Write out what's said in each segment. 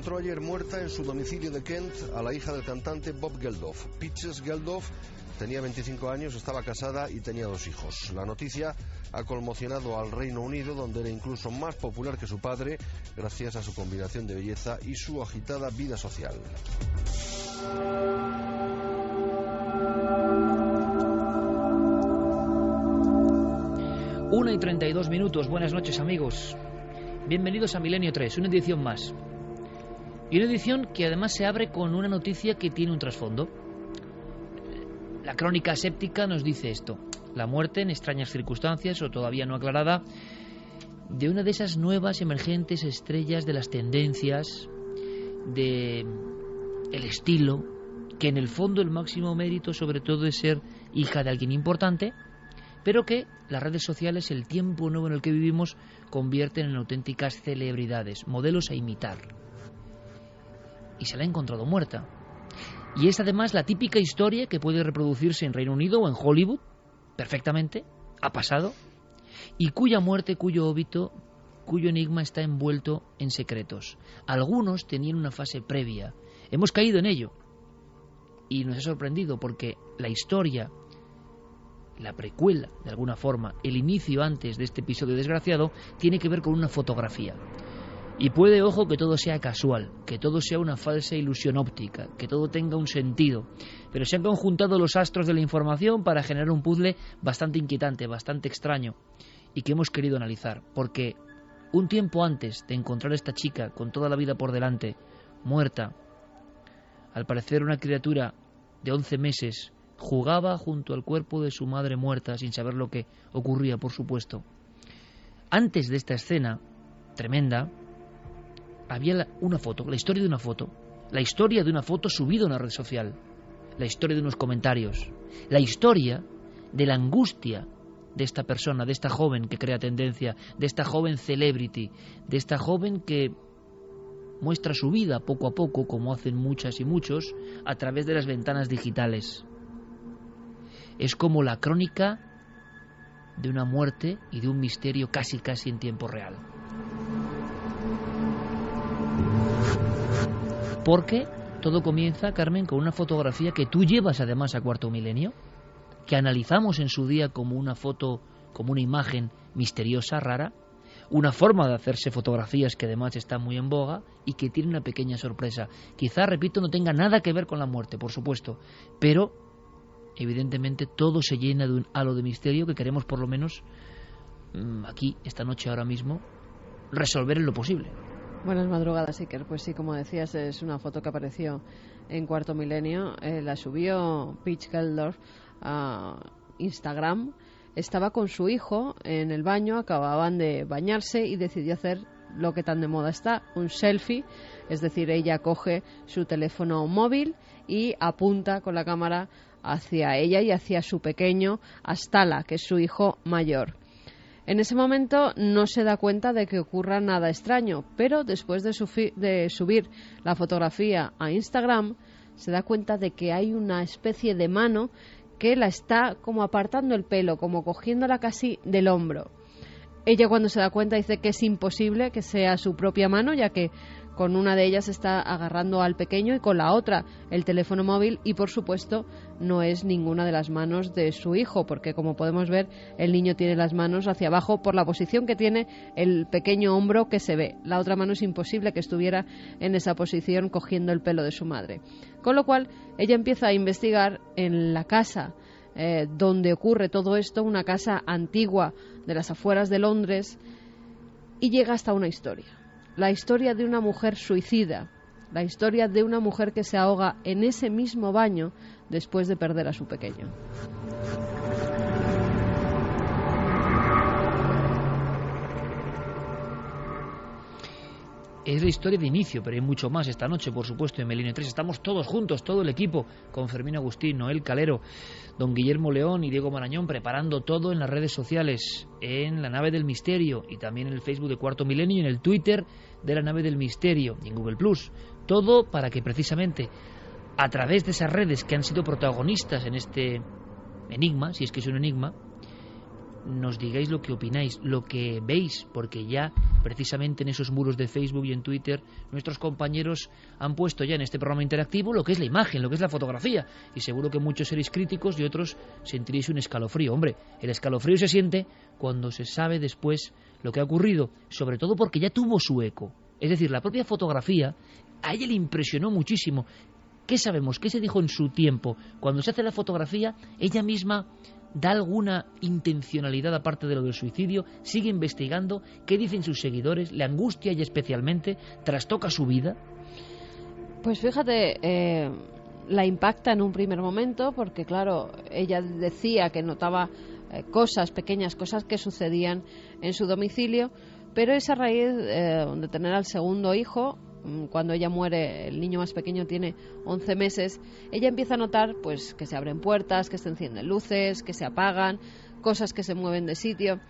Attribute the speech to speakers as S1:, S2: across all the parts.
S1: Encontró ayer muerta en su domicilio de Kent a la hija del cantante Bob Geldof. Peaches Geldof tenía 25 años, estaba casada y tenía dos hijos. La noticia ha conmocionado al Reino Unido, donde era incluso más popular que su padre, gracias a su combinación de belleza y su agitada vida social.
S2: Una y 32 minutos. Buenas noches, amigos. Bienvenidos a Milenio 3, una edición más. Y una edición que además se abre con una noticia que tiene un trasfondo. La crónica séptica nos dice esto. La muerte en extrañas circunstancias o todavía no aclarada de una de esas nuevas emergentes estrellas de las tendencias, de el estilo, que en el fondo el máximo mérito sobre todo es ser hija de alguien importante, pero que las redes sociales, el tiempo nuevo en el que vivimos, convierten en auténticas celebridades, modelos a imitar. Y se la ha encontrado muerta. Y es además la típica historia que puede reproducirse en Reino Unido o en Hollywood, perfectamente, ha pasado, y cuya muerte, cuyo óbito, cuyo enigma está envuelto en secretos. Algunos tenían una fase previa. Hemos caído en ello. Y nos ha sorprendido porque la historia la precuela, de alguna forma, el inicio antes de este episodio desgraciado, tiene que ver con una fotografía. Y puede, ojo, que todo sea casual, que todo sea una falsa ilusión óptica, que todo tenga un sentido. Pero se han conjuntado los astros de la información para generar un puzzle bastante inquietante, bastante extraño, y que hemos querido analizar, porque un tiempo antes de encontrar a esta chica con toda la vida por delante, muerta, al parecer una criatura de 11 meses, jugaba junto al cuerpo de su madre muerta sin saber lo que ocurría, por supuesto. Antes de esta escena tremenda, había una foto, la historia de una foto, la historia de una foto subida a una red social, la historia de unos comentarios, la historia de la angustia de esta persona, de esta joven que crea tendencia, de esta joven celebrity, de esta joven que muestra su vida poco a poco, como hacen muchas y muchos, a través de las ventanas digitales. Es como la crónica de una muerte y de un misterio casi casi en tiempo real. Porque todo comienza, Carmen, con una fotografía que tú llevas además a Cuarto Milenio, que analizamos en su día como una foto, como una imagen misteriosa, rara, una forma de hacerse fotografías que además está muy en boga y que tiene una pequeña sorpresa. Quizá, repito, no tenga nada que ver con la muerte, por supuesto, pero evidentemente todo se llena de un halo de misterio que queremos por lo menos mm, aquí, esta noche, ahora mismo, resolver en lo posible.
S3: Buenas madrugadas, Iker. Pues sí, como decías, es una foto que apareció en Cuarto Milenio. Eh, la subió Peach Geldorf a Instagram. Estaba con su hijo en el baño, acababan de bañarse y decidió hacer lo que tan de moda está, un selfie. Es decir, ella coge su teléfono móvil y apunta con la cámara hacia ella y hacia su pequeño Astala, que es su hijo mayor. En ese momento no se da cuenta de que ocurra nada extraño, pero después de, subir la fotografía a Instagram, se da cuenta de que hay una especie de mano que la está como apartando el pelo, como cogiéndola casi del hombro. Ella cuando se da cuenta dice que es imposible que sea su propia mano, ya que con una de ellas está agarrando al pequeño y con la otra el teléfono móvil y por supuesto no es ninguna de las manos de su hijo porque como podemos ver el niño tiene las manos hacia abajo por la posición que tiene el pequeño hombro que se ve. La otra mano es imposible que estuviera en esa posición cogiendo el pelo de su madre. Con lo cual ella empieza a investigar en la casa eh, donde ocurre todo esto, una casa antigua de las afueras de Londres, y llega hasta una historia la historia de una mujer suicida, la historia de una mujer que se ahoga en ese mismo baño después de perder a su pequeño.
S2: es la historia de inicio, pero hay mucho más esta noche, por supuesto, en Melino 3. Estamos todos juntos, todo el equipo, con Fermín Agustín, Noel Calero, don Guillermo León y Diego Marañón, preparando todo en las redes sociales, en la nave del misterio y también en el Facebook de Cuarto Milenio y en el Twitter de la nave del misterio en Google Plus. Todo para que precisamente a través de esas redes que han sido protagonistas en este enigma, si es que es un enigma, nos digáis lo que opináis, lo que veis, porque ya precisamente en esos muros de Facebook y en Twitter nuestros compañeros han puesto ya en este programa interactivo lo que es la imagen, lo que es la fotografía, y seguro que muchos seréis críticos y otros sentiréis un escalofrío. Hombre, el escalofrío se siente cuando se sabe después lo que ha ocurrido, sobre todo porque ya tuvo su eco. Es decir, la propia fotografía a ella le impresionó muchísimo. ¿Qué sabemos? ¿Qué se dijo en su tiempo? Cuando se hace la fotografía, ella misma da alguna intencionalidad aparte de lo del suicidio, sigue investigando, qué dicen sus seguidores, le angustia y especialmente, trastoca su vida.
S3: Pues fíjate, eh, la impacta en un primer momento porque claro, ella decía que notaba eh, cosas, pequeñas cosas que sucedían en su domicilio, pero esa raíz eh, de tener al segundo hijo Mm, cuando ella muere, el niño más pequeño tiene 11 meses, ella empieza a notar pues que se abren puertas, que se encienden luces, que se apagan, cosas que se mueven de sitio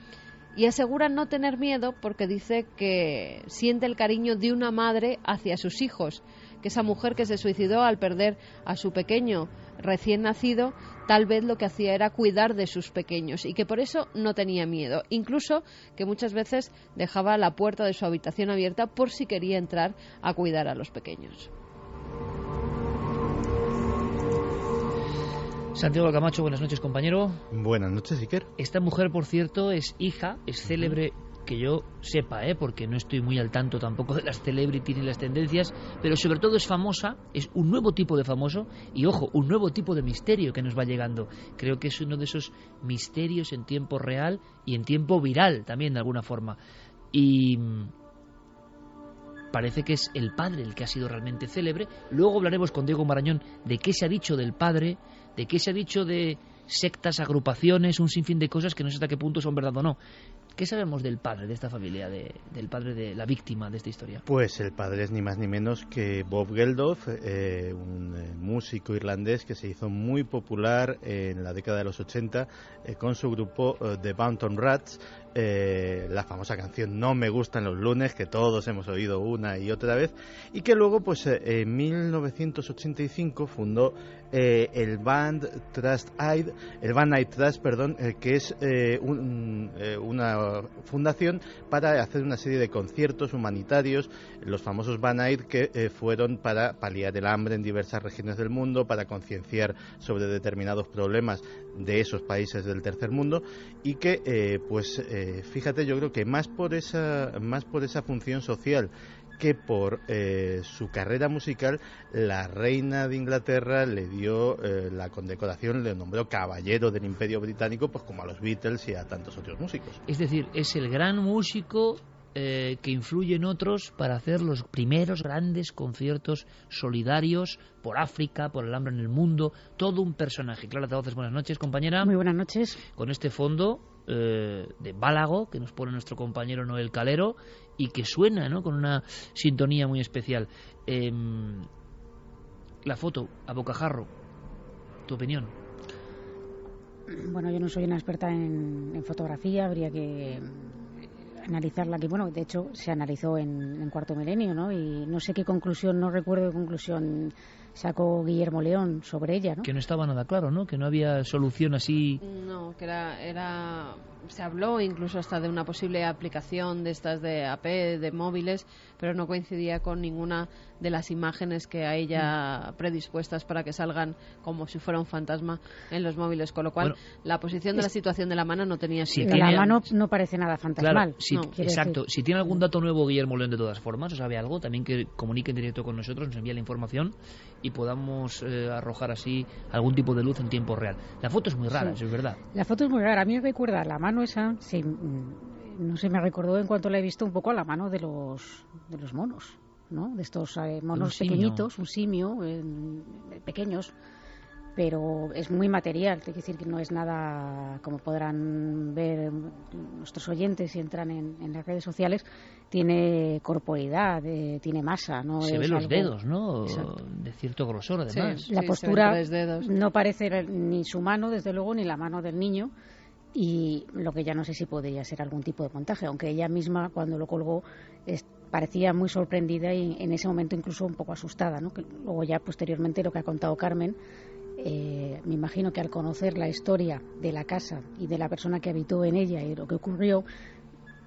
S3: y asegura no tener miedo porque dice que siente el cariño de una madre hacia sus hijos, que esa mujer que se suicidó al perder a su pequeño recién nacido, tal vez lo que hacía era cuidar de sus pequeños y que por eso no tenía miedo, incluso que muchas veces dejaba la puerta de su habitación abierta por si quería entrar a cuidar a los pequeños.
S2: Santiago Camacho, buenas noches, compañero.
S4: Buenas noches, Iker.
S2: Esta mujer, por cierto, es hija, es célebre que yo sepa, ¿eh? porque no estoy muy al tanto tampoco de las celebrities ni las tendencias, pero sobre todo es famosa, es un nuevo tipo de famoso y ojo, un nuevo tipo de misterio que nos va llegando. Creo que es uno de esos misterios en tiempo real y en tiempo viral también de alguna forma. Y mm, parece que es el padre el que ha sido realmente célebre. Luego hablaremos con Diego Marañón de qué se ha dicho del padre, de qué se ha dicho de sectas, agrupaciones, un sinfín de cosas que no sé hasta qué punto son verdad o no. ¿Qué sabemos del padre de esta familia, del padre de la víctima de esta historia?
S4: Pues el padre es ni más ni menos que Bob Geldof, eh, un eh, músico irlandés que se hizo muy popular en la década de los 80 eh, con su grupo The Bounton Rats, la famosa canción No me gustan los lunes, que todos hemos oído una y otra vez, y que luego, pues en 1985 fundó el band Trust Aid, el band Night Trust, perdón, que es una fundación para hacer una serie de conciertos humanitarios, los famosos Van que eh, fueron para paliar el hambre en diversas regiones del mundo, para concienciar sobre determinados problemas de esos países del tercer mundo y que, eh, pues, eh, fíjate, yo creo que más por esa, más por esa función social que por eh, su carrera musical la reina de Inglaterra le dio eh, la condecoración, le nombró caballero del Imperio Británico, pues como a los Beatles y a tantos otros músicos.
S2: Es decir, es el gran músico eh, que influye en otros para hacer los primeros grandes conciertos solidarios por África, por el hambre en el mundo, todo un personaje. Clara Tavoces, buenas noches, compañera.
S5: Muy buenas noches.
S2: Con este fondo eh, de Bálago que nos pone nuestro compañero Noel Calero y que suena ¿no? con una sintonía muy especial. Em, la foto a bocajarro, tu opinión.
S5: Bueno, yo no soy una experta en, fotografía, habría que analizarla aquí. Bueno, de hecho se analizó en, en, Cuarto Milenio, ¿no? Y no sé qué conclusión, no recuerdo qué conclusión sacó Guillermo León sobre ella, ¿no?
S2: Que no estaba nada claro, ¿no? Que no había solución así.
S3: No, que era, era se habló incluso hasta de una posible aplicación de estas de AP, de móviles, pero no coincidía con ninguna de las imágenes que hay ya predispuestas para que salgan como si fuera un fantasma en los móviles, con lo cual la posición de la situación de la mano no tenía
S5: sentido. la mano no parece nada fantasmal.
S2: exacto. Si tiene algún dato nuevo Guillermo León de todas formas, o sabe algo, también que comunique en directo con nosotros, nos envíe la información y podamos eh, arrojar así algún tipo de luz en tiempo real. La foto es muy rara, es verdad.
S5: La foto es muy rara. A mí me recuerda la mano esa, sí, mm, no sé, me recordó en cuanto la he visto un poco a la mano de los, de los monos. ¿No? De estos eh, monos pequeñitos, un simio, pequeños, pero es muy material, que decir que no es nada, como podrán ver nuestros oyentes si entran en, las redes sociales, tiene corporidad, eh, tiene masa. ¿no?
S2: Se ven los dedos, ¿no? De cierto grosor, además.
S5: la postura no parece ni su mano, desde luego, ni la mano del niño y lo que ya no sé si podría ser algún tipo de montaje, aunque ella misma cuando lo colgó parecía muy sorprendida y en ese momento incluso un poco asustada, ¿no? que luego ya posteriormente lo que ha contado Carmen, eh, me imagino que al conocer la historia de la casa y de la persona que habitó en ella y lo que ocurrió,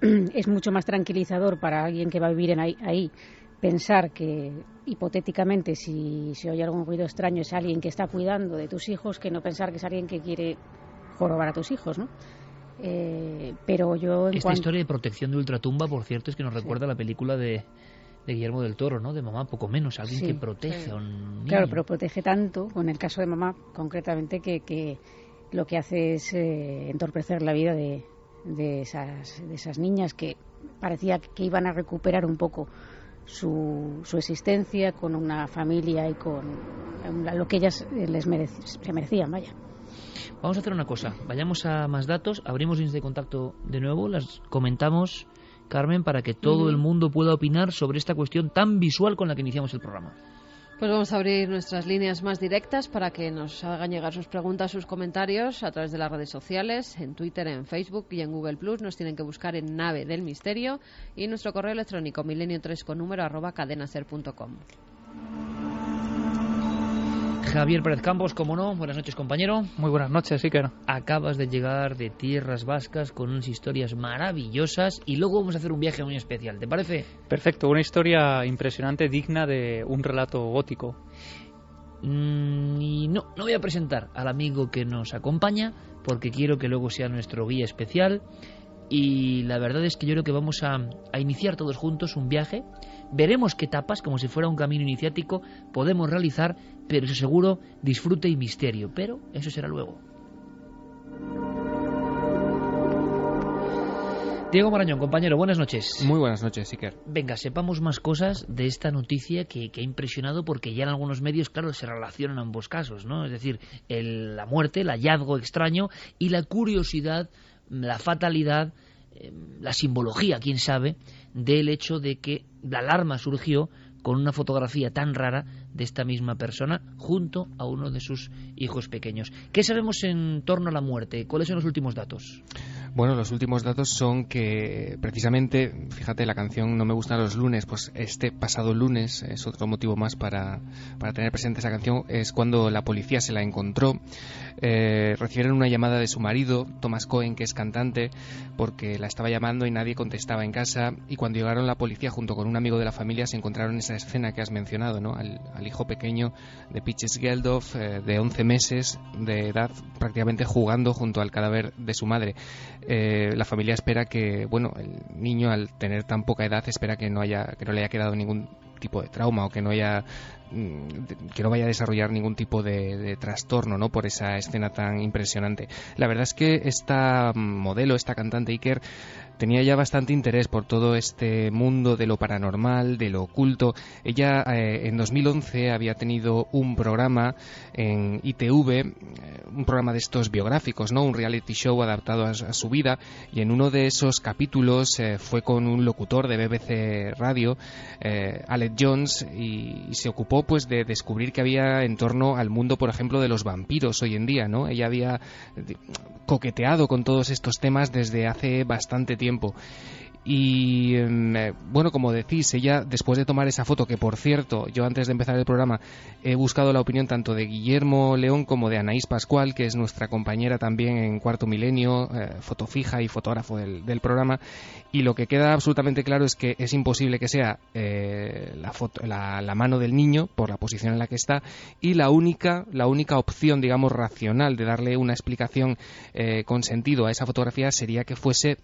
S5: es mucho más tranquilizador para alguien que va a vivir en ahí, ahí pensar que hipotéticamente si se oye algún ruido extraño es alguien que está cuidando de tus hijos que no pensar que es alguien que quiere jorobar a tus hijos, ¿no? Eh, pero yo
S2: esta historia de protección de ultratumba, por cierto, es que nos recuerda a la película de, Guillermo del Toro, ¿no? De mamá, poco menos, alguien que protege a un niño.
S5: Claro, pero protege tanto, con el caso de mamá concretamente, que, que lo que hace es eh, entorpecer la vida de, de, esas, de esas niñas que parecía que iban a recuperar un poco su, su existencia con una familia y con lo que ellas les se merecían, vaya.
S2: Vamos a hacer una cosa, vayamos a más datos, abrimos líneas de contacto de nuevo, las comentamos, Carmen, para que todo el mundo pueda opinar sobre esta cuestión tan visual con la que iniciamos el programa.
S3: Pues vamos a abrir nuestras líneas más directas para que nos hagan llegar sus preguntas, sus comentarios a través de las redes sociales, en Twitter, en Facebook y en Google Plus. Nos tienen que buscar en Nave del Misterio y nuestro correo electrónico milenio3 con número arroba cadenaser.com.
S2: Javier Pérez Campos, como no, buenas noches compañero.
S6: Muy buenas noches, Iker.
S2: Acabas de llegar de tierras vascas con unas historias maravillosas y luego vamos a hacer un viaje muy especial, ¿te parece?
S6: Perfecto, una historia impresionante, digna de un relato gótico.
S2: Mm, y no, no voy a presentar al amigo que nos acompaña porque quiero que luego sea nuestro guía especial y la verdad es que yo creo que vamos a, a iniciar todos juntos un viaje Veremos qué etapas, como si fuera un camino iniciático, podemos realizar, pero eso seguro, disfrute y misterio. Pero eso será luego. Diego Marañón, compañero, buenas noches.
S7: Muy buenas noches, Iker.
S2: Venga, sepamos más cosas de esta noticia que, ha impresionado porque ya en algunos medios, claro, se relacionan ambos casos, ¿no? Es decir, la muerte, el hallazgo extraño y la curiosidad, la fatalidad, eh, la simbología, quién sabe, del hecho de que la alarma surgió con una fotografía tan rara de esta misma persona junto a uno de sus hijos pequeños. ¿Qué sabemos en torno a la muerte? ¿Cuáles son los últimos datos?
S7: Bueno, los últimos datos son que precisamente, fíjate, la canción No me gustan los lunes, pues este pasado lunes, es otro motivo más para, para tener presente esa canción, es cuando la policía se la encontró. Eh, recibieron una llamada de su marido, Thomas Cohen, que es cantante, porque la estaba llamando y nadie contestaba en casa. Y cuando llegaron la policía junto con un amigo de la familia, se encontraron esa escena que has mencionado, ¿no? Al, hijo pequeño de Pitches Geldof, eh, de 11 meses de edad, prácticamente jugando junto al cadáver de su madre. Eh, la familia espera que, bueno, el niño al tener tan poca edad espera que no haya, que no le haya quedado ningún tipo de trauma o que no haya mm, que no vaya a desarrollar ningún tipo de, trastorno ¿no? por esa escena tan impresionante. La verdad es que esta modelo, esta cantante Iker, tenía ya bastante interés por todo este mundo de lo paranormal, de lo oculto. Ella eh, en 2011 había tenido un programa en ITV, eh, un programa de estos biográficos, ¿no? Un reality show adaptado a, su vida y en uno de esos capítulos eh, fue con un locutor de BBC Radio, Alec Jones, y, y, se ocupó pues de descubrir que había en torno al mundo, por ejemplo, de los vampiros hoy en día, ¿no? Ella había coqueteado con todos estos temas desde hace bastante tiempo tiempo. Y em, eh, bueno, como decís, ella después de tomar esa foto, que por cierto, yo antes de empezar el programa he buscado la opinión tanto de Guillermo León como de Anaís Pascual, que es nuestra compañera también en Cuarto Milenio, eh, fotofija y fotógrafo del, programa, y lo que queda absolutamente claro es que es imposible que sea eh, la, foto, la, mano del niño por la posición en la que está y la única, la única opción, digamos, racional de darle una explicación con sentido a esa fotografía sería que fuese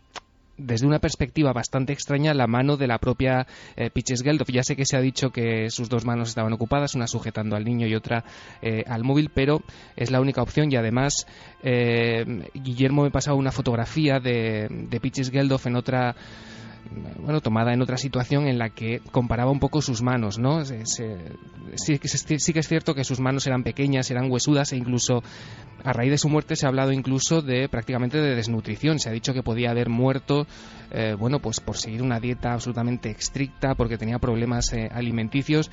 S7: desde una perspectiva bastante extraña la mano de la propia eh, Pitches Geldof. Ya sé que se ha dicho que sus dos manos estaban ocupadas, una sujetando al niño y otra eh, al móvil, pero es la única opción y además eh, Guillermo me pasado una fotografía de, de Pitches Geldof en otra bueno, tomada en otra situación en la que comparaba un poco sus manos, ¿no? sí, sí, que es cierto que sus manos eran pequeñas, eran huesudas e incluso a raíz de su muerte se ha hablado incluso de prácticamente de desnutrición. Se ha dicho que podía haber muerto, eh, bueno, pues por seguir una dieta absolutamente estricta, porque tenía problemas eh, alimenticios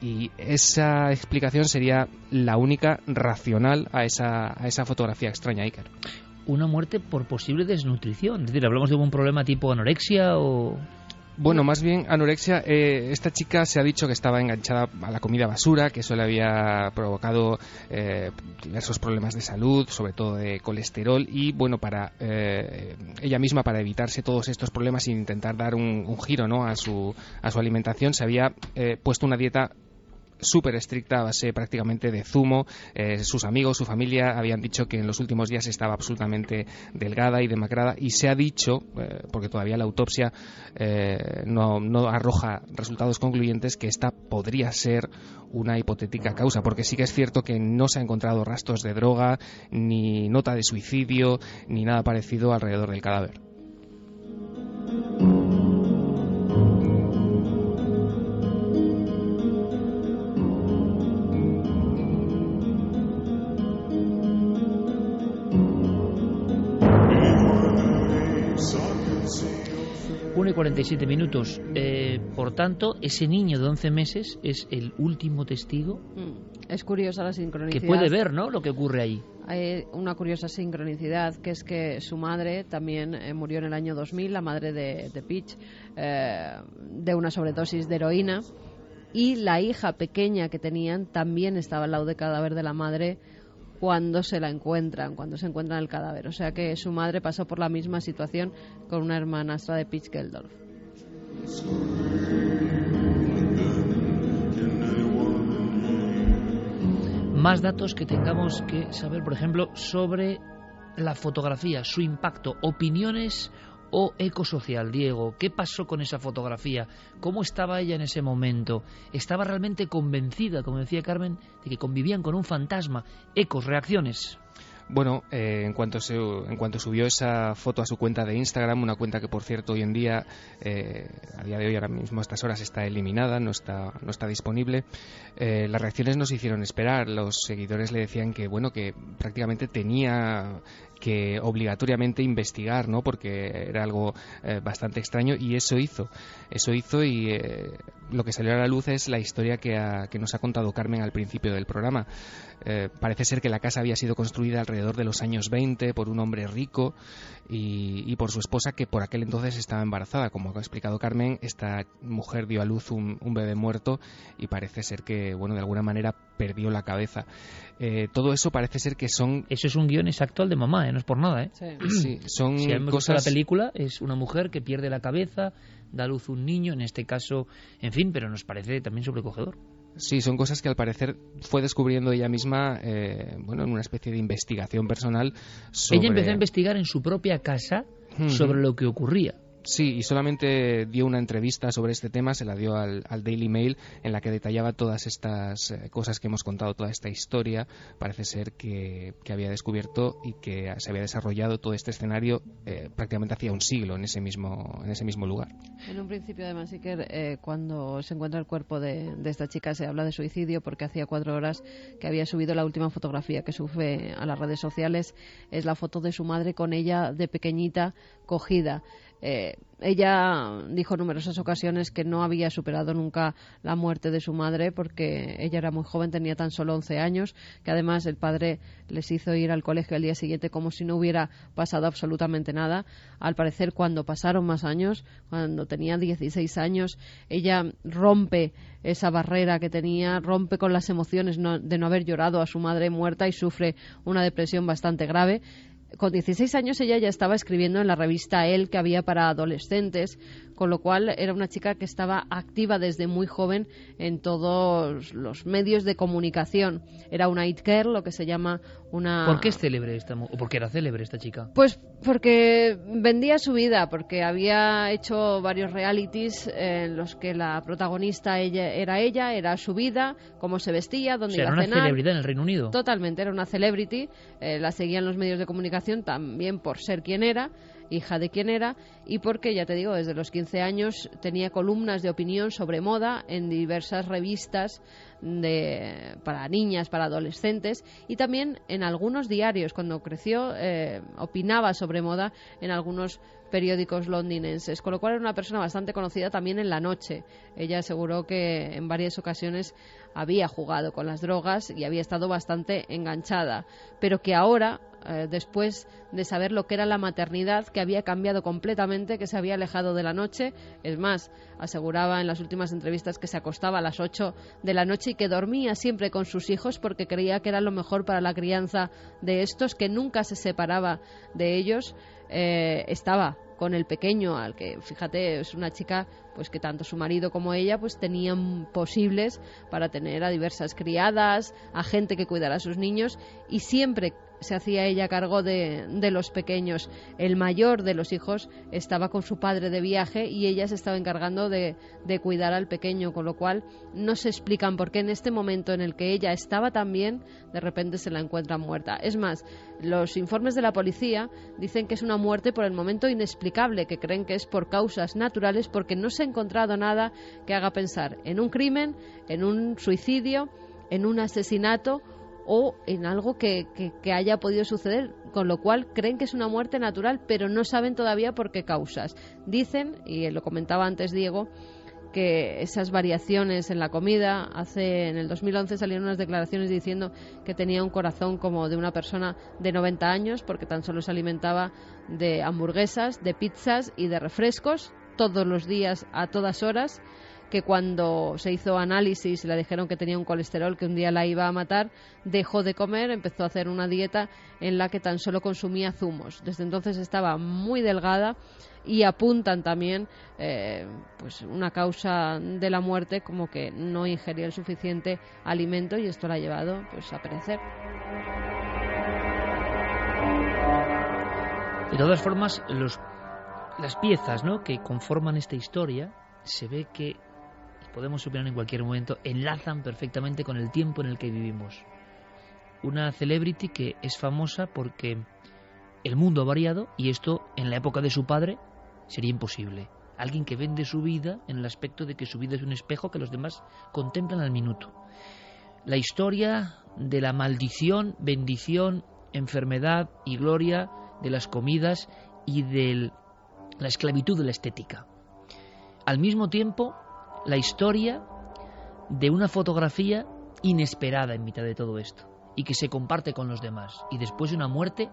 S7: y esa explicación sería la única racional a esa, a esa fotografía extraña, Iker
S2: una muerte por posible desnutrición. Es decir, hablamos de un problema tipo anorexia o...
S7: Bueno, más bien anorexia. Eh, esta chica se ha dicho que estaba enganchada a la comida basura, que eso le había provocado eh, diversos problemas de salud, sobre todo de colesterol, y bueno, para eh, ella misma, para evitarse todos estos problemas e intentar dar un, giro ¿no? a, su, a su alimentación, se había puesto una dieta súper estricta a base prácticamente de zumo. Eh, sus amigos, su familia habían dicho que en los últimos días estaba absolutamente delgada y demacrada y se ha dicho, eh, porque todavía la autopsia eh, no, no arroja resultados concluyentes, que esta podría ser una hipotética causa, porque sí que es cierto que no se ha encontrado rastros de droga, ni nota de suicidio, ni nada parecido alrededor del cadáver.
S2: 47 minutos. Eh, por tanto, ese niño de 11 meses es el último testigo.
S3: Mm, es curiosa la sincronicidad.
S2: Que puede ver, ¿no? Lo que ocurre ahí.
S3: Hay una curiosa sincronicidad, que es que su madre también eh, murió en el año 2000, la madre de, de Peach, eh, de una sobredosis de heroína. Y la hija pequeña que tenían también estaba al lado del cadáver de la madre cuando se la encuentran, cuando se encuentran el cadáver. O sea que su madre pasó por la misma situación con una hermanastra de Pitch Geldolf.
S2: Más datos que tengamos que saber, por ejemplo, sobre la fotografía, su impacto, opiniones o ecosocial, Diego? ¿Qué pasó con esa fotografía? ¿Cómo estaba ella en ese momento? ¿Estaba realmente convencida, como decía Carmen, de que convivían con un fantasma? Ecos, reacciones.
S7: Bueno, eh, en, cuanto en cuanto subió esa foto a su cuenta de Instagram, una cuenta que por cierto hoy en día, eh, a día de hoy ahora mismo a estas horas está eliminada, no está, no está disponible, eh, las reacciones nos hicieron esperar. Los seguidores le decían que bueno que prácticamente tenía que obligatoriamente investigar, ¿no? Porque era algo eh, bastante extraño y eso hizo, eso hizo y eh, lo que salió a la luz es la historia que, que nos ha contado Carmen al principio del programa. Eh, parece ser que la casa había sido construida alrededor de los años 20 por un hombre rico y, por su esposa que por aquel entonces estaba embarazada. Como ha explicado Carmen, esta mujer dio a luz un, bebé muerto y parece ser que, bueno, de alguna manera perdió la cabeza. Eh, todo eso parece ser que son...
S2: Eso es un guion exacto de mamá, ¿eh? no es por nada. ¿eh?
S7: Sí, son
S2: si
S7: cosas...
S2: la película, es una mujer que pierde la cabeza, da a luz un niño, en este caso, en fin, pero nos parece también sobrecogedor.
S7: Sí, son cosas que al parecer fue descubriendo ella misma, eh, bueno, en una especie de investigación personal.
S2: Ella empezó a investigar en su propia casa sobre lo que ocurría.
S7: Sí, y solamente dio una entrevista sobre este tema, se la dio al, Daily Mail, en la que detallaba todas estas eh, cosas que hemos contado, toda esta historia. Parece ser que, había descubierto y que se había desarrollado todo este escenario eh, prácticamente hacía un siglo en ese mismo, en ese mismo lugar.
S3: En un principio, además, que eh, cuando se encuentra el cuerpo de, de, esta chica se habla de suicidio porque hacía cuatro horas que había subido la última fotografía que sube a las redes sociales. Es la foto de su madre con ella de pequeñita cogida. Eh, ella dijo en numerosas ocasiones que no había superado nunca la muerte de su madre porque ella era muy joven, tenía tan solo 11 años, que además el padre les hizo ir al colegio al día siguiente como si no hubiera pasado absolutamente nada. Al parecer, cuando pasaron más años, cuando tenía 16 años, ella rompe esa barrera que tenía, rompe con las emociones de no haber llorado a su madre muerta y sufre una depresión bastante grave con 16 años ella ya estaba escribiendo en la revista El que había para adolescentes, con lo cual era una chica que estaba activa desde muy joven en todos los medios de comunicación. Era una it girl, lo que se llama una...
S2: ¿Por qué es célebre esta o por qué era célebre esta chica?
S3: Pues porque vendía su vida, porque había hecho varios realities en los que la protagonista ella, era ella, era su vida, cómo se vestía, dónde iba a cenar.
S2: Era una celebridad en el Reino Unido.
S3: Totalmente, era una celebrity. Eh, la seguían los medios de comunicación también por ser quien era hija de quién era, y porque, ya te digo, desde los 15 años tenía columnas de opinión sobre moda en diversas revistas de, para niñas, para adolescentes, y también en algunos diarios. Cuando creció, eh, opinaba sobre moda en algunos periódicos londinenses, con lo cual era una persona bastante conocida también en la noche. Ella aseguró que en varias ocasiones había jugado con las drogas y había estado bastante enganchada, pero que ahora eh, después de saber lo que era la maternidad, que había cambiado completamente, que se había alejado de la noche. Es más, aseguraba en las últimas entrevistas que se acostaba a las 8 de la noche y que dormía siempre con sus hijos porque creía que era lo mejor para la crianza de estos, que nunca se separaba de ellos. Eh, estaba con el pequeño, al que, fíjate, es una chica pues que tanto su marido como ella pues tenían posibles para tener a diversas criadas, a gente que cuidara a sus niños y siempre se hacía ella cargo de, de, los pequeños. El mayor de los hijos estaba con su padre de viaje y ella se estaba encargando de, de, cuidar al pequeño, con lo cual no se explican por qué en este momento en el que ella estaba tan bien, de repente se la encuentran muerta. Es más, los informes de la policía dicen que es una muerte por el momento inexplicable, que creen que es por causas naturales porque no se ha encontrado nada que haga pensar en un crimen, en un suicidio, en un asesinato o en algo que, que, haya podido suceder, con lo cual creen que es una muerte natural, pero no saben todavía por qué causas. Dicen, y lo comentaba antes Diego, que esas variaciones en la comida, hace en el 2011 salieron unas declaraciones diciendo que tenía un corazón como de una persona de 90 años porque tan solo se alimentaba de hamburguesas, de pizzas y de refrescos todos los días a todas horas que cuando se hizo análisis y le dijeron que tenía un colesterol que un día la iba a matar, dejó de comer, empezó a hacer una dieta en la que tan solo consumía zumos. Desde entonces estaba muy delgada y apuntan también eh, pues una causa de la muerte como que no ingería el suficiente alimento y esto la ha llevado pues a perecer.
S2: De todas formas, los, las piezas ¿no? que conforman esta historia se ve que podemos opinar en cualquier momento, enlazan perfectamente con el tiempo en el que vivimos. Una celebrity que es famosa porque el mundo ha variado y esto en la época de su padre sería imposible. Alguien que vende su vida en el aspecto de que su vida es un espejo que los demás contemplan al minuto. La historia de la maldición, bendición, enfermedad y gloria de las comidas y de la esclavitud de la estética. Al mismo tiempo, la historia de una fotografía inesperada en mitad de todo esto y que se comparte con los demás y después de una muerte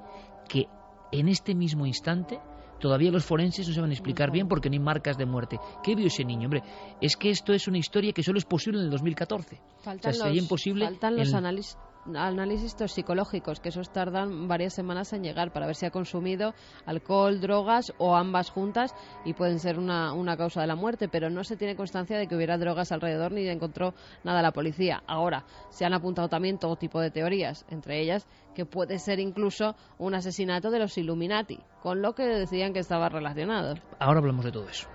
S2: que en este mismo instante todavía los forenses no saben explicar bien porque no hay marcas de muerte. ¿Qué vio ese niño? Hombre, es que esto es una historia que solo es posible en el 2014.
S3: Faltan los,
S2: imposible
S3: faltan los análisis análisis toxicológicos, que esos tardan varias semanas en llegar para ver si ha consumido alcohol, drogas o ambas juntas y pueden ser una, una causa de la muerte, pero no se tiene constancia de que hubiera drogas alrededor ni encontró nada la policía. Ahora, se han apuntado también todo tipo de teorías, entre ellas que puede ser incluso un asesinato de los Illuminati, con lo que decían que estaba relacionado.
S2: Ahora hablamos de todo eso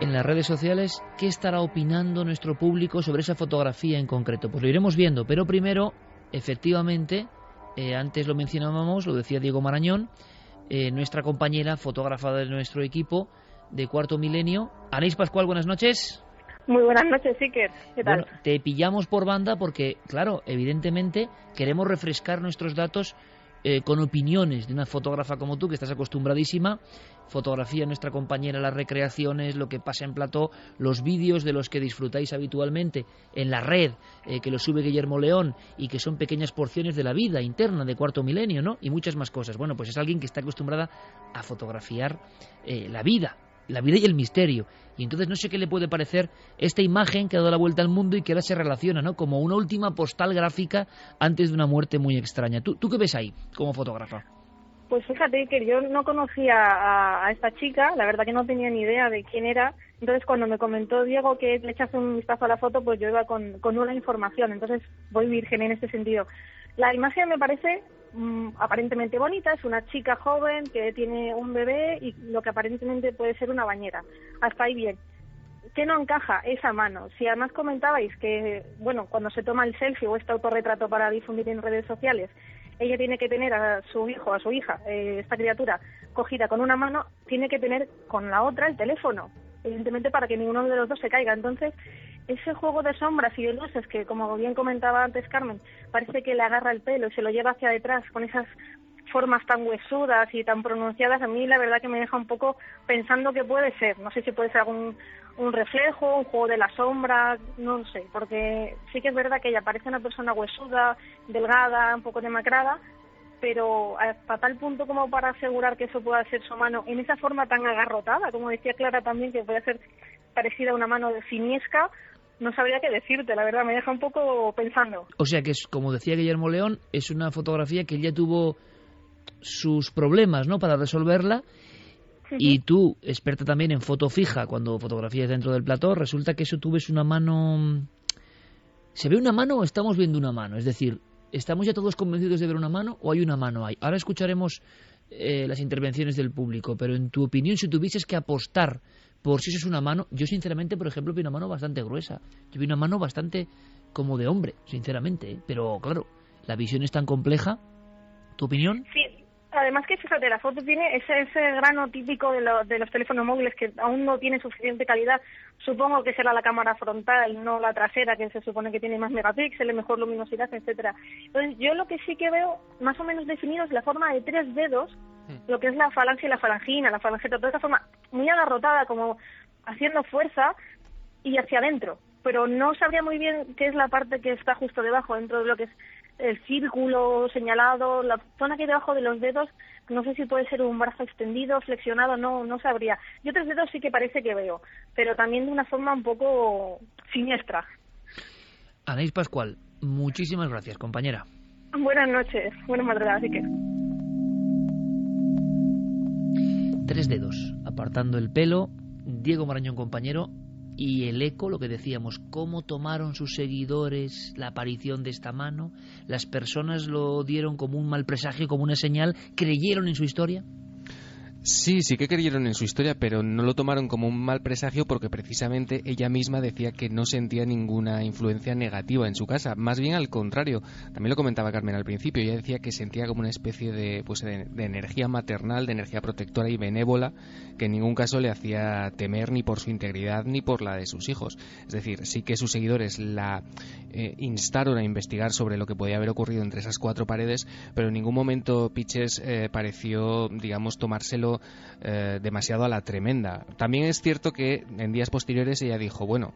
S2: en las redes sociales qué estará opinando nuestro público sobre esa fotografía en concreto. Pues lo iremos viendo, pero primero, efectivamente, eh, antes lo mencionábamos, lo decía Diego Marañón, eh, nuestra compañera, fotógrafa de nuestro equipo de Cuarto Milenio, Anís Pascual, buenas noches.
S8: Muy buenas noches, Iker. ¿Qué tal?
S2: Bueno, te pillamos por banda porque, claro, evidentemente queremos refrescar nuestros datos eh, con opiniones de una fotógrafa como tú, que estás acostumbradísima, fotografía nuestra compañera, las recreaciones, lo que pasa en plató, los vídeos de los que disfrutáis habitualmente en la red, eh, que lo sube Guillermo León y que son pequeñas porciones de la vida interna de cuarto milenio, ¿no? Y muchas más cosas. Bueno, pues es alguien que está acostumbrada a fotografiar eh, la vida, la vida y el misterio. Y entonces no sé qué le puede parecer esta imagen que ha dado la vuelta al mundo y que ahora se relaciona, ¿no? Como una última postal gráfica antes de una muerte muy extraña. ¿Tú, tú qué ves ahí como fotógrafa?
S8: Pues fíjate que yo no conocía a, esta chica, la verdad que no tenía ni idea de quién era. Entonces cuando me comentó Diego que le echase un vistazo a la foto, pues yo iba con, con una información. Entonces voy virgen en este sentido. La imagen me parece Mm, aparentemente bonita, es una chica joven que tiene un bebé y lo que aparentemente puede ser una bañera. Hasta ahí bien. ¿Qué no encaja? Esa mano. Si además comentabais que, bueno, cuando se toma el selfie o este autorretrato para difundir en redes sociales, ella tiene que tener a su hijo, a su hija, eh, esta criatura, cogida con una mano, tiene que tener con la otra el teléfono, evidentemente para que ninguno de los dos se caiga. Entonces, ese juego de sombras y de luces que, como bien comentaba antes Carmen, parece que le agarra el pelo y se lo lleva hacia detrás con esas formas tan huesudas y tan pronunciadas, a mí la verdad que me deja un poco pensando que puede ser. No sé si puede ser algún un reflejo, un juego de la sombra, no sé, porque sí que es verdad que ella parece una persona huesuda, delgada, un poco demacrada, pero hasta tal punto como para asegurar que eso pueda ser su mano en esa forma tan agarrotada, como decía Clara también, que puede ser parecida a una mano de siniesca, no sabría qué decirte, la verdad, me deja un poco pensando.
S2: O sea que, es, como decía Guillermo León, es una fotografía que ya tuvo sus problemas, ¿no?, para resolverla. Y tú, experta también en foto fija, cuando fotografías dentro del plató, resulta que eso tú ves una mano... ¿Se ve una mano o estamos viendo una mano? Es decir, ¿estamos ya todos convencidos de ver una mano o hay una mano ahí? Ahora escucharemos eh, las intervenciones del público, pero en tu opinión, si tuvieses que apostar por si eso es una mano, yo sinceramente, por ejemplo, vi una mano bastante gruesa. Yo vi una mano bastante como de hombre, sinceramente. ¿eh? Pero claro, la visión es tan compleja. ¿Tu opinión?
S8: Sí, además que fíjate, la foto tiene ese, ese grano típico de, de los teléfonos móviles que aún no tiene suficiente calidad. Supongo que será la cámara frontal, no la trasera, que se supone que tiene más megapíxeles, mejor luminosidad, etcétera. Entonces, yo lo que sí que veo más o menos definido es la forma de tres dedos, hmm. lo que es la falange y la falangina, la falangeta, toda esa forma muy agarrotada, como haciendo fuerza y hacia adentro. Pero no sabría muy bien qué es la parte que está justo debajo, dentro de lo que es el círculo señalado, la zona que hay debajo de los dedos, no sé si puede ser un brazo extendido, flexionado, no, no sabría. Yo tres dedos sí que parece que veo, pero también de una forma un poco siniestra.
S2: Anaís Pascual, muchísimas gracias, compañera.
S8: Buenas noches, buenas madrugadas, así que.
S2: Tres dedos, apartando el pelo. Diego Marañón, compañero, y el eco, lo que decíamos, cómo tomaron sus seguidores la aparición de esta mano, las personas lo dieron como un mal presagio, como una señal, creyeron en su historia.
S7: Sí, sí que creyeron en su historia, pero no lo tomaron como un mal presagio porque precisamente ella misma decía que no sentía ninguna influencia negativa en su casa. Más bien al contrario. También lo comentaba Carmen al principio. Ella decía que sentía como una especie de, pues de, energía maternal, de energía protectora y benévola que en ningún caso le hacía temer ni por su integridad ni por la de sus hijos. Es decir, sí que sus seguidores la eh, instaron a investigar sobre lo que podía haber ocurrido entre esas cuatro paredes, pero en ningún momento Pitches eh, pareció, digamos, tomárselo eh, demasiado a la tremenda. También es cierto que en días posteriores ella dijo, bueno,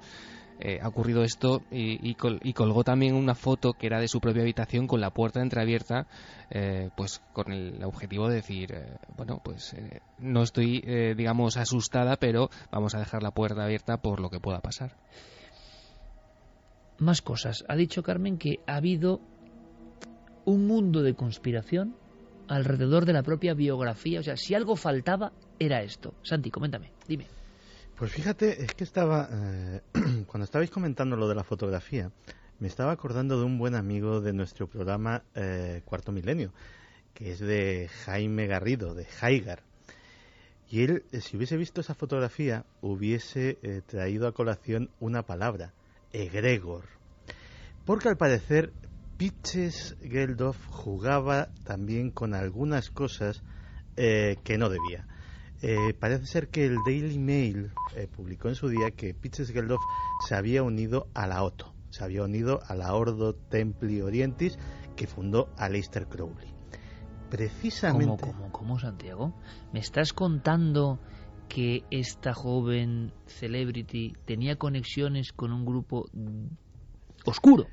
S7: eh, ha ocurrido esto y, colgó también una foto que era de su propia habitación con la puerta entreabierta, eh, pues con el objetivo de decir, bueno, pues no estoy, digamos, asustada, pero vamos a dejar la puerta abierta por lo que pueda pasar.
S2: más cosas. Ha dicho Carmen que ha habido un mundo de conspiración alrededor de la propia biografía. O sea, si algo faltaba, era esto. Santi, coméntame, dime.
S4: Pues fíjate, es que estaba, eh, cuando estabais comentando lo de la fotografía, me estaba acordando de un buen amigo de nuestro programa eh, Cuarto Milenio, que es de Jaime Garrido, de Jaigar. Y él, eh, si hubiese visto esa fotografía, hubiese traído a colación una palabra, egregor. Porque al parecer Pitches Geldof jugaba también con algunas cosas que no debía. Eh, parece ser que el Daily Mail eh, publicó en su día que Pitches Geldof se había unido a la OTO, se había unido a la Ordo Templi Orientis que fundó Aleister Crowley. Precisamente.
S2: ¿Cómo, cómo, cómo, Santiago? ¿Me estás contando que esta joven celebrity tenía conexiones con un grupo oscuro?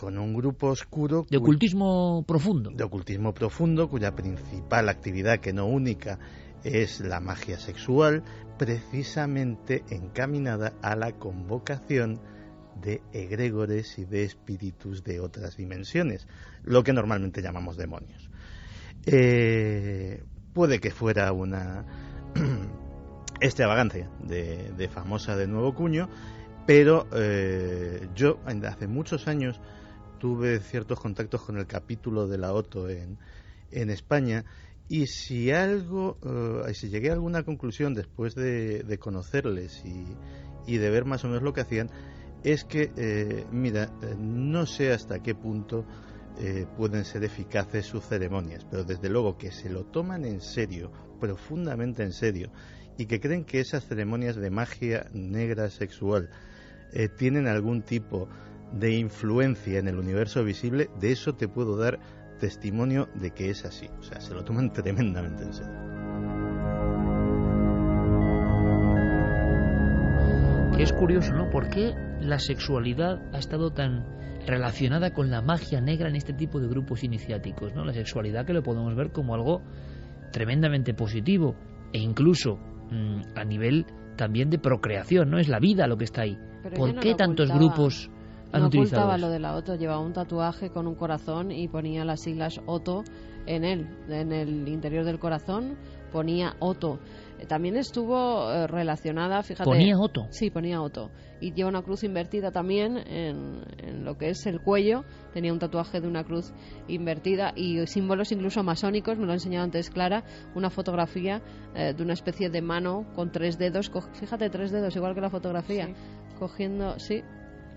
S4: Con un grupo oscuro
S2: de ocultismo profundo
S4: de ocultismo profundo cuya principal actividad que no única es la magia sexual precisamente encaminada a la convocación de egregores y de espíritus de otras dimensiones, lo que normalmente llamamos demonios. Eh, puede que fuera una extravagancia de, famosa de nuevo cuño, pero eh, yo hace muchos años tuve ciertos contactos con el capítulo de la OTO en, en España y si algo, eh, si llegué a alguna conclusión después de, conocerles y, de ver más o menos lo que hacían, es que, eh, mira, eh, no sé hasta qué punto pueden ser eficaces sus ceremonias, pero desde luego que se lo toman en serio, profundamente en serio, y que creen que esas ceremonias de magia negra sexual tienen algún tipo de influencia en el universo visible, de eso te puedo dar testimonio de que es así. O sea, se lo toman tremendamente en serio.
S2: Que es curioso, ¿no? ¿Por qué la sexualidad ha estado tan relacionada con la magia negra en este tipo de grupos iniciáticos, ¿no? La sexualidad que lo podemos ver como algo tremendamente positivo e incluso mm, a nivel también de procreación, ¿no? Es la vida lo que está ahí. ¿Por qué tantos grupos
S3: no ocultaba lo de la Otto, llevaba un tatuaje con un corazón y ponía las siglas Otto en él, en el interior del corazón ponía Otto. Eh, también estuvo eh, relacionada, fíjate.
S2: ¿Ponía Otto?
S3: Sí, ponía Otto. Y lleva una cruz invertida también en, lo que es el cuello. Tenía un tatuaje de una cruz invertida y símbolos incluso masónicos. Me lo ha enseñado antes Clara. Una fotografía eh, de una especie de mano con tres dedos. Fíjate, tres dedos, igual que la fotografía. Cogiendo, sí,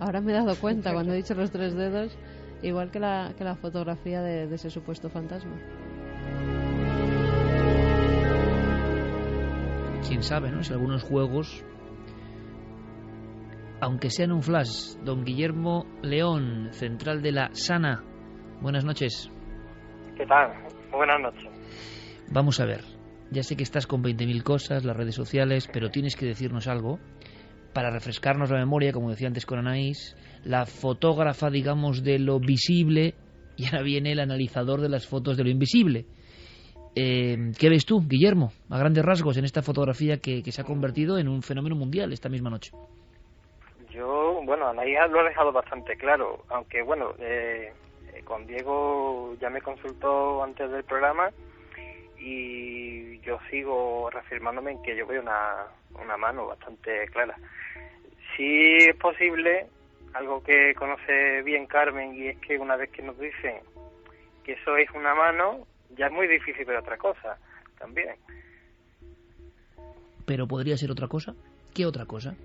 S3: Ahora me he dado cuenta cuando he dicho los tres dedos, igual que la, que la fotografía de, ese supuesto fantasma.
S2: Quién sabe, ¿no? Si algunos juegos, aunque sean un flash, don Guillermo León, central de la Sana. Buenas noches.
S9: ¿Qué tal? Buenas noches.
S2: Vamos a ver. Ya sé que estás con 20.000 cosas, las redes sociales, pero tienes que decirnos algo para refrescarnos la memoria, como decía antes con Anaís, la fotógrafa, digamos, de lo visible y ahora viene el analizador de las fotos de lo invisible. Eh, ¿Qué ves tú, Guillermo, a grandes rasgos, en esta fotografía que, se ha convertido en un fenómeno mundial esta misma noche?
S9: Yo, bueno, Anaís lo ha dejado bastante claro, aunque, bueno, eh, con Diego ya me consultó antes del programa y yo sigo reafirmándome en que yo veo una, una mano bastante clara. Si es posible, algo que conoce bien Carmen, y es que una vez que nos dicen que eso es una mano, ya es muy difícil ver otra cosa también.
S2: ¿Pero podría ser otra cosa? ¿Qué otra cosa?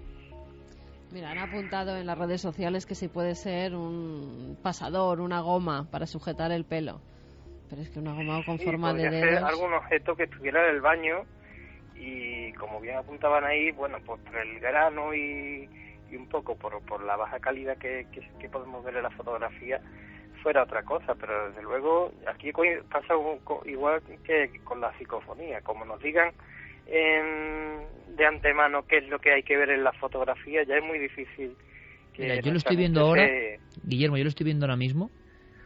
S3: Mira, han apuntado en las redes sociales que si puede ser un pasador, una goma para sujetar el pelo. Pero es que una goma con forma de dedos...
S9: algún objeto que estuviera en el baño y como bien apuntaban ahí, bueno, pues por el grano y, un poco por, por la baja calidad que, que, podemos ver en la fotografía, fuera otra cosa, pero desde luego aquí pasa igual que con la psicofonía, como nos digan de antemano qué es lo que hay que ver en la fotografía, ya es muy difícil.
S2: Que yo lo estoy viendo ahora, Guillermo, yo lo estoy viendo ahora mismo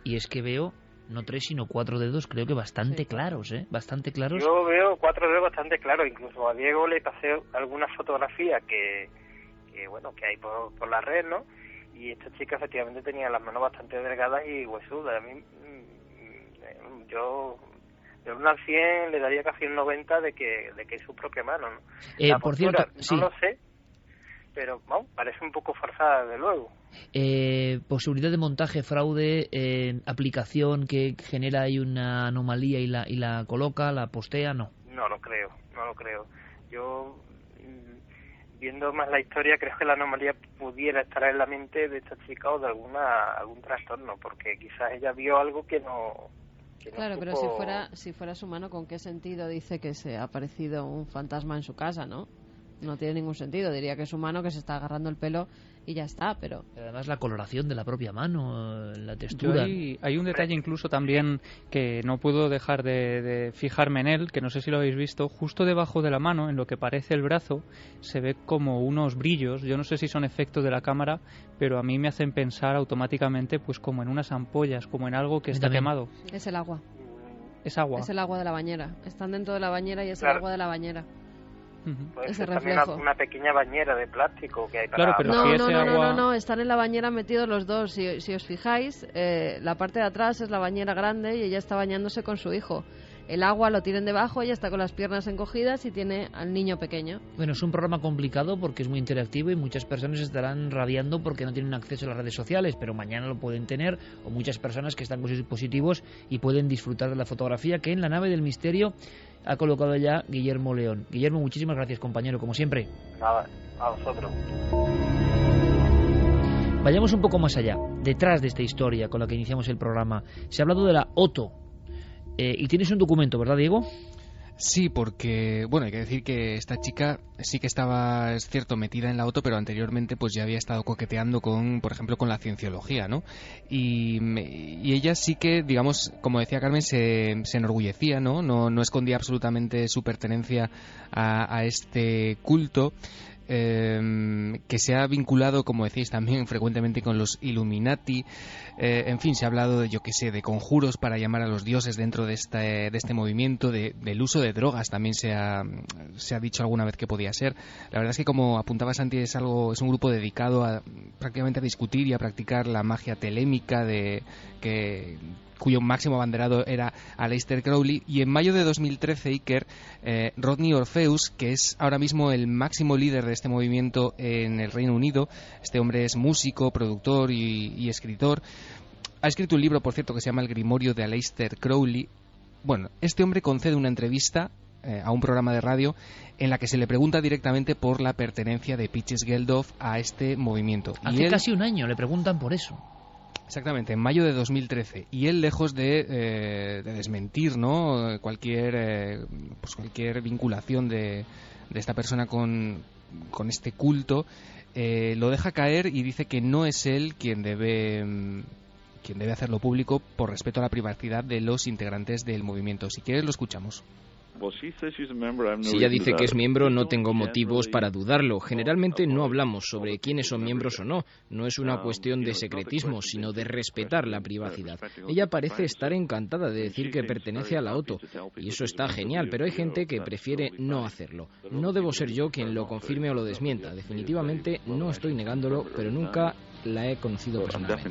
S2: y es que veo no tres, sino cuatro dedos, creo que bastante claros, ¿eh? Bastante claros.
S9: Yo veo cuatro dedos bastante claros, incluso a Diego le pasé algunas fotografías que, que bueno, que hay por, la red, ¿no? y esta chica efectivamente tenía las manos bastante delgadas y huesudas. A mí, mm, yo de 1 al 100 le daría casi un 90 de que, de que es su propia mano. ¿no?
S2: Eh, por cierto,
S9: no lo sé, pero bueno, parece un poco forzada, de luego.
S2: Eh, posibilidad de montaje, fraude, eh, aplicación que genera ahí una anomalía y la, y la coloca, la postea, no.
S9: No lo creo, no lo creo. Yo, mm, viendo más la historia, creo que la anomalía pudiera estar en la mente de esta chica o de alguna algún trastorno, porque quizás ella vio algo que no.
S3: claro, pero si fuera, si fuera su mano, ¿con qué sentido dice que se ha aparecido un fantasma en su casa, no? No tiene ningún sentido. Diría que es humano que se está agarrando el pelo y ya está, pero...
S2: Además la coloración de la propia mano, la textura...
S6: Hay, un detalle incluso también que no puedo dejar de, fijarme en él, que no sé si lo habéis visto, justo debajo de la mano, en lo que parece el brazo, se ve como unos brillos, yo no sé si son efectos de la cámara, pero a mí me hacen pensar automáticamente pues como en unas ampollas, como en algo que está quemado.
S3: Es el agua.
S6: Es agua.
S3: Es el agua de la bañera. Están dentro de la bañera y es el agua de la bañera.
S9: Puede también una, pequeña bañera de plástico que hay
S6: para...
S9: pero
S3: no, no, no, no, no, están en la bañera metidos los dos. Si, si os fijáis, eh, la parte de atrás es la bañera grande y ella está bañándose con su hijo. El agua lo tienen debajo, ella está con las piernas encogidas y tiene al niño pequeño.
S2: Bueno, es un programa complicado porque es muy interactivo y muchas personas estarán rabiando porque no tienen acceso a las redes sociales, pero mañana lo pueden tener, o muchas personas que están con sus dispositivos y pueden disfrutar de la fotografía que en la nave del misterio ha colocado ya Guillermo León. Guillermo, muchísimas gracias, compañero, como siempre.
S9: Nada, a vosotros.
S2: Vayamos un poco más allá, detrás de esta historia con la que iniciamos el programa. Se ha hablado de la Oto. Eh, y tienes un documento, ¿verdad, Diego?
S7: Sí, porque, bueno, hay que decir que esta chica sí que estaba, es cierto, metida en la auto, pero anteriormente pues ya había estado coqueteando con, por ejemplo, con la cienciología, ¿no? Y, ella sí que, digamos, como decía Carmen, se, se enorgullecía, ¿no? ¿no? No escondía absolutamente su pertenencia a, a este culto. Em, que se ha vinculado, como decís, también frecuentemente con los Illuminati. Eh, en fin, se ha hablado, de, yo qué sé, de conjuros para llamar a los dioses dentro de este, de este movimiento, de, del uso de drogas también se ha, dicho alguna vez que podía ser. La verdad es que, como apuntaba Santi, es, algo, es un grupo dedicado a prácticamente a discutir y a practicar la magia telémica de que cuyo máximo abanderado era Aleister Crowley, y en mayo de 2013 Iker, eh, Rodney Orpheus, que es ahora mismo el máximo líder de este movimiento en el Reino Unido, este hombre es músico, productor y, escritor, ha escrito un libro, por cierto, que se llama El Grimorio de Aleister Crowley. Bueno, este hombre concede una entrevista eh, a un programa de radio en la que se le pregunta directamente por la pertenencia de Peaches Geldof a este movimiento.
S2: Hace casi un año le preguntan por eso.
S7: Exactamente, en mayo de 2013. Y él, lejos de, eh, desmentir ¿no? cualquier, eh, pues cualquier vinculación de, de esta persona con, con este culto, eh, lo deja caer y dice que no es él quien debe mm, quien debe hacerlo público por respeto a la privacidad de los integrantes del movimiento. Si quieres, lo escuchamos.
S10: Si ella dice que es miembro, no tengo motivos para dudarlo. Generalmente no hablamos sobre quiénes son miembros o no. No es una cuestión de secretismo, sino de respetar la privacidad. Ella parece estar encantada de decir que pertenece a la OTO, y eso está genial, pero hay gente que prefiere no hacerlo. No debo ser yo quien lo confirme o lo desmienta. Definitivamente no estoy negándolo, pero nunca la he conocido personalmente.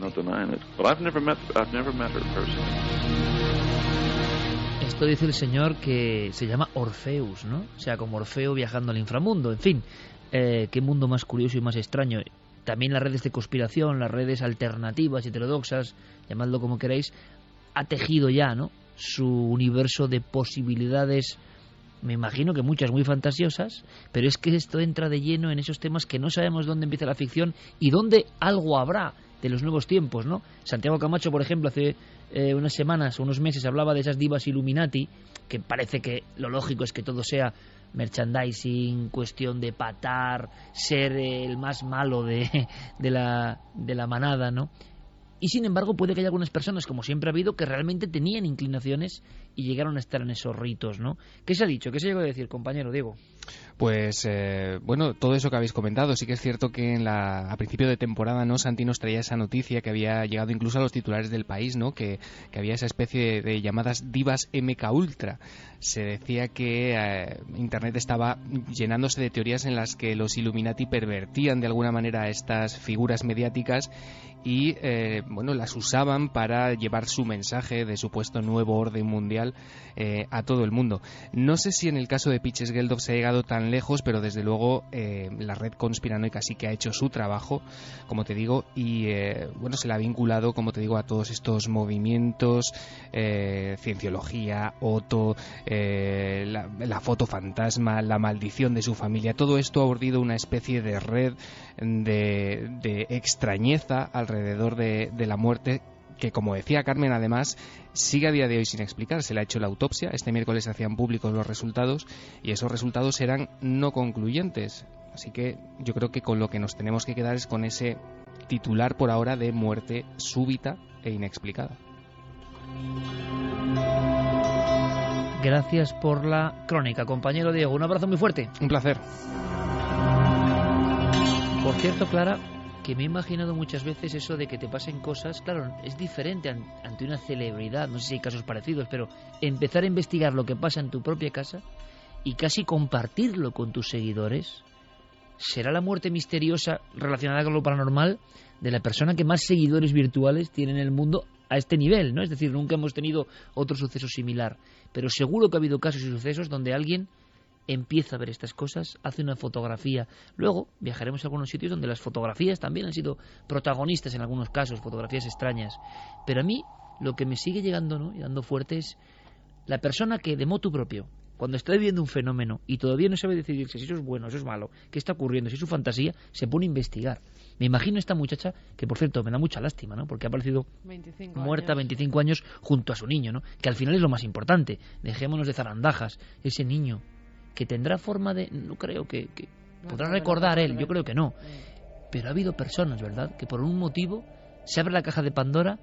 S2: Esto dice el señor que se llama Orfeus, ¿no? O sea, como Orfeo viajando al inframundo. En fin, eh, qué mundo más curioso y más extraño. También las redes de conspiración, las redes alternativas, heterodoxas, llamadlo como queráis, ha tejido ya, ¿no? Su universo de posibilidades, me imagino que muchas muy fantasiosas, pero es que esto entra de lleno en esos temas que no sabemos dónde empieza la ficción y dónde algo habrá de los nuevos tiempos, ¿no? Santiago Camacho, por ejemplo, hace eh, unas semanas o unos meses hablaba de esas divas Illuminati, que parece que lo lógico es que todo sea merchandising, cuestión de patar, ser el más malo de, de, la, de la manada, ¿no? Y sin embargo, puede que haya algunas personas, como siempre ha habido, que realmente tenían inclinaciones y llegaron a estar en esos ritos, ¿no? ¿Qué se ha dicho? ¿Qué se llegó a decir, compañero Diego?
S7: Pues eh, bueno, todo eso que habéis comentado, sí que es cierto que en la, a principio de temporada no Santi nos traía esa noticia que había llegado incluso a los titulares del país, ¿no? Que, había esa especie de, llamadas divas MK Ultra. Se decía que eh, Internet estaba llenándose de teorías en las que los Illuminati pervertían de alguna manera a estas figuras mediáticas y eh, bueno las usaban para llevar su mensaje de supuesto nuevo orden mundial eh, a todo el mundo. No sé si en el caso de Pitches Geldof se ha llegado tan lejos, pero desde luego eh, la red conspiranoica sí que ha hecho su trabajo, como te digo, y bueno se la ha vinculado, como te digo, a todos estos movimientos, cienciología, Otto, la, la, foto fantasma, la maldición de su familia, todo esto ha mordido una especie de red de, de extrañeza al alrededor de, la muerte que como decía Carmen además sigue a día de hoy sin explicar. Se le ha hecho la autopsia, este miércoles se hacían públicos los resultados y esos resultados eran no concluyentes. Así que yo creo que con lo que nos tenemos que quedar es con ese titular por ahora de muerte súbita e inexplicada.
S2: Gracias por la crónica, compañero Diego. Un abrazo muy fuerte.
S7: Un placer.
S2: Por cierto, Clara, que me he imaginado muchas veces eso de que te pasen cosas, claro, es diferente ante una celebridad, no sé si hay casos parecidos, pero empezar a investigar lo que pasa en tu propia casa y casi compartirlo con tus seguidores, será la muerte misteriosa relacionada con lo paranormal de la persona que más seguidores virtuales tiene en el mundo a este nivel, ¿no? Es decir, nunca hemos tenido otro suceso similar, pero seguro que ha habido casos y sucesos donde alguien empieza a ver estas cosas, hace una fotografía. Luego viajaremos a algunos sitios donde las fotografías también han sido protagonistas en algunos casos, fotografías extrañas. Pero a mí lo que me sigue llegando ¿no? y dando fuerte es la persona que de motu propio, cuando está viviendo un fenómeno y todavía no sabe decidirse si eso es bueno, si eso es malo, qué está ocurriendo, si es su fantasía, se pone a investigar. Me imagino esta muchacha, que por cierto me da mucha lástima, ¿no? Porque ha aparecido muerta 25 años junto a su niño, ¿no? Que al final es lo más importante. Dejémonos de zarandajas. Ese niño que tendrá forma de... No creo que... podrá recordar él, yo creo que no. Pero ha habido personas, ¿verdad?, que por un motivo se abre la caja de Pandora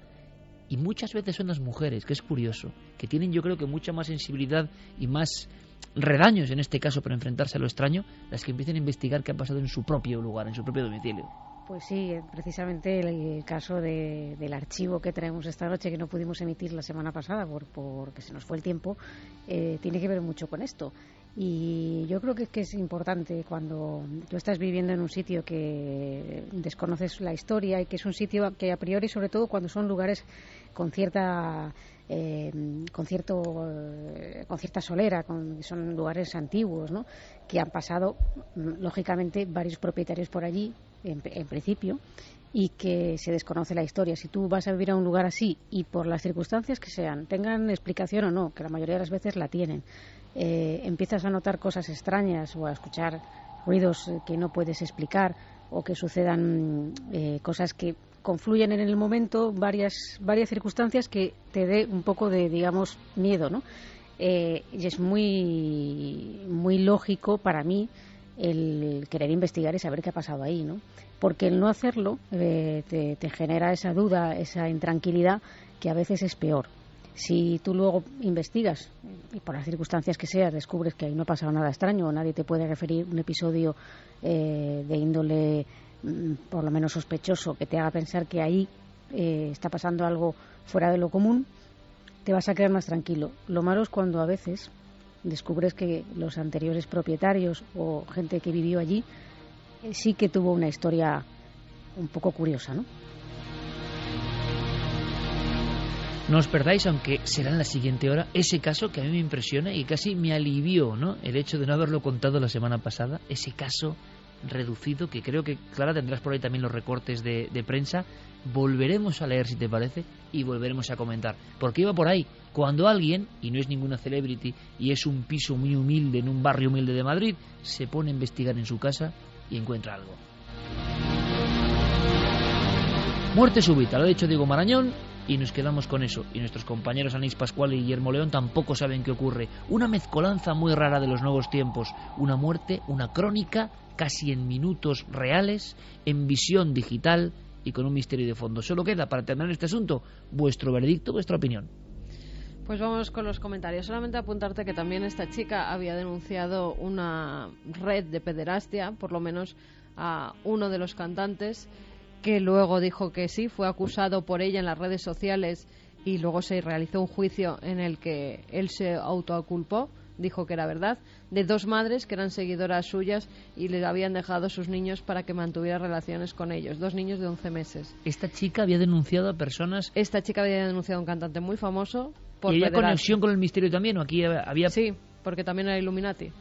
S2: y muchas veces son las mujeres, que es curioso, que tienen yo creo que mucha más sensibilidad y más redaños en este caso para enfrentarse a lo extraño, las que empiezan a investigar qué ha pasado en su propio lugar, en su propio domicilio.
S5: Pues sí, eh, precisamente el, caso del archivo que traemos esta noche, que no pudimos emitir la semana pasada por, porque se nos fue el tiempo, eh, tiene que ver mucho con esto. Y yo creo que, es importante cuando tú estás viviendo en un sitio que desconoces la historia y que es un sitio que a priori, sobre todo cuando son lugares con cierta eh, con cierto con cierta solera, con, son lugares antiguos, ¿no? que han pasado lógicamente varios propietarios por allí en, en principio y que se desconoce la historia. Si tú vas a vivir a un lugar así y por las circunstancias que sean, tengan explicación o no, que la mayoría de las veces la tienen, eh, empiezas a notar cosas extrañas o a escuchar ruidos eh, que no puedes explicar o que sucedan eh, cosas que confluyen en el momento, varias, varias circunstancias que te dé un poco de, digamos, miedo, ¿no? y es muy, muy lógico para mí el querer investigar y saber qué ha pasado ahí, ¿no? Porque el no hacerlo te, te genera esa duda, esa intranquilidad que a veces es peor. Si tú luego investigas y por las circunstancias que sea descubres que ahí no ha pasado nada extraño o nadie te puede referir un episodio eh, de índole mm, por lo menos sospechoso que te haga pensar que ahí eh, está pasando algo fuera de lo común, te vas a quedar más tranquilo. Lo malo es cuando a veces descubres que los anteriores propietarios o gente que vivió allí eh, sí que tuvo una historia un poco curiosa, ¿no?
S2: No os perdáis, aunque será en la siguiente hora, ese caso que a mí me impresiona y casi me alivió, ¿no? El hecho de no haberlo contado la semana pasada, ese caso reducido que creo que, Clara, tendrás por ahí también los recortes de, prensa. Volveremos a leer, si te parece, y volveremos a comentar. Porque iba por ahí, cuando alguien, y no es ninguna celebrity, y es un piso muy humilde en un barrio humilde de Madrid, se pone a investigar en su casa y encuentra algo. Muerte súbita, lo ha dicho Diego Marañón, y nos quedamos con eso. Y nuestros compañeros Anís Pascual y Guillermo León tampoco saben qué ocurre. Una mezcolanza muy rara de los nuevos tiempos. Una muerte, una crónica, casi en minutos reales, en visión digital y con un misterio de fondo. Solo queda, para terminar este asunto, vuestro veredicto, vuestra opinión.
S3: Pues vamos con los comentarios. Solamente apuntarte que también esta chica había denunciado una red de pederastia, por lo menos a uno de los cantantes, que luego dijo que sí, fue acusado por ella en las redes sociales y luego se realizó un juicio en el que él se autoaculpó, dijo que era verdad, de dos madres que eran seguidoras suyas y le habían dejado sus niños para que mantuviera relaciones con ellos, dos niños de 11 meses.
S2: Esta chica había denunciado a personas.
S3: Esta chica había denunciado a un cantante muy famoso. Por
S2: ¿Y había conexión con el misterio también? ¿O aquí había.?
S3: Sí, porque también era Illuminati.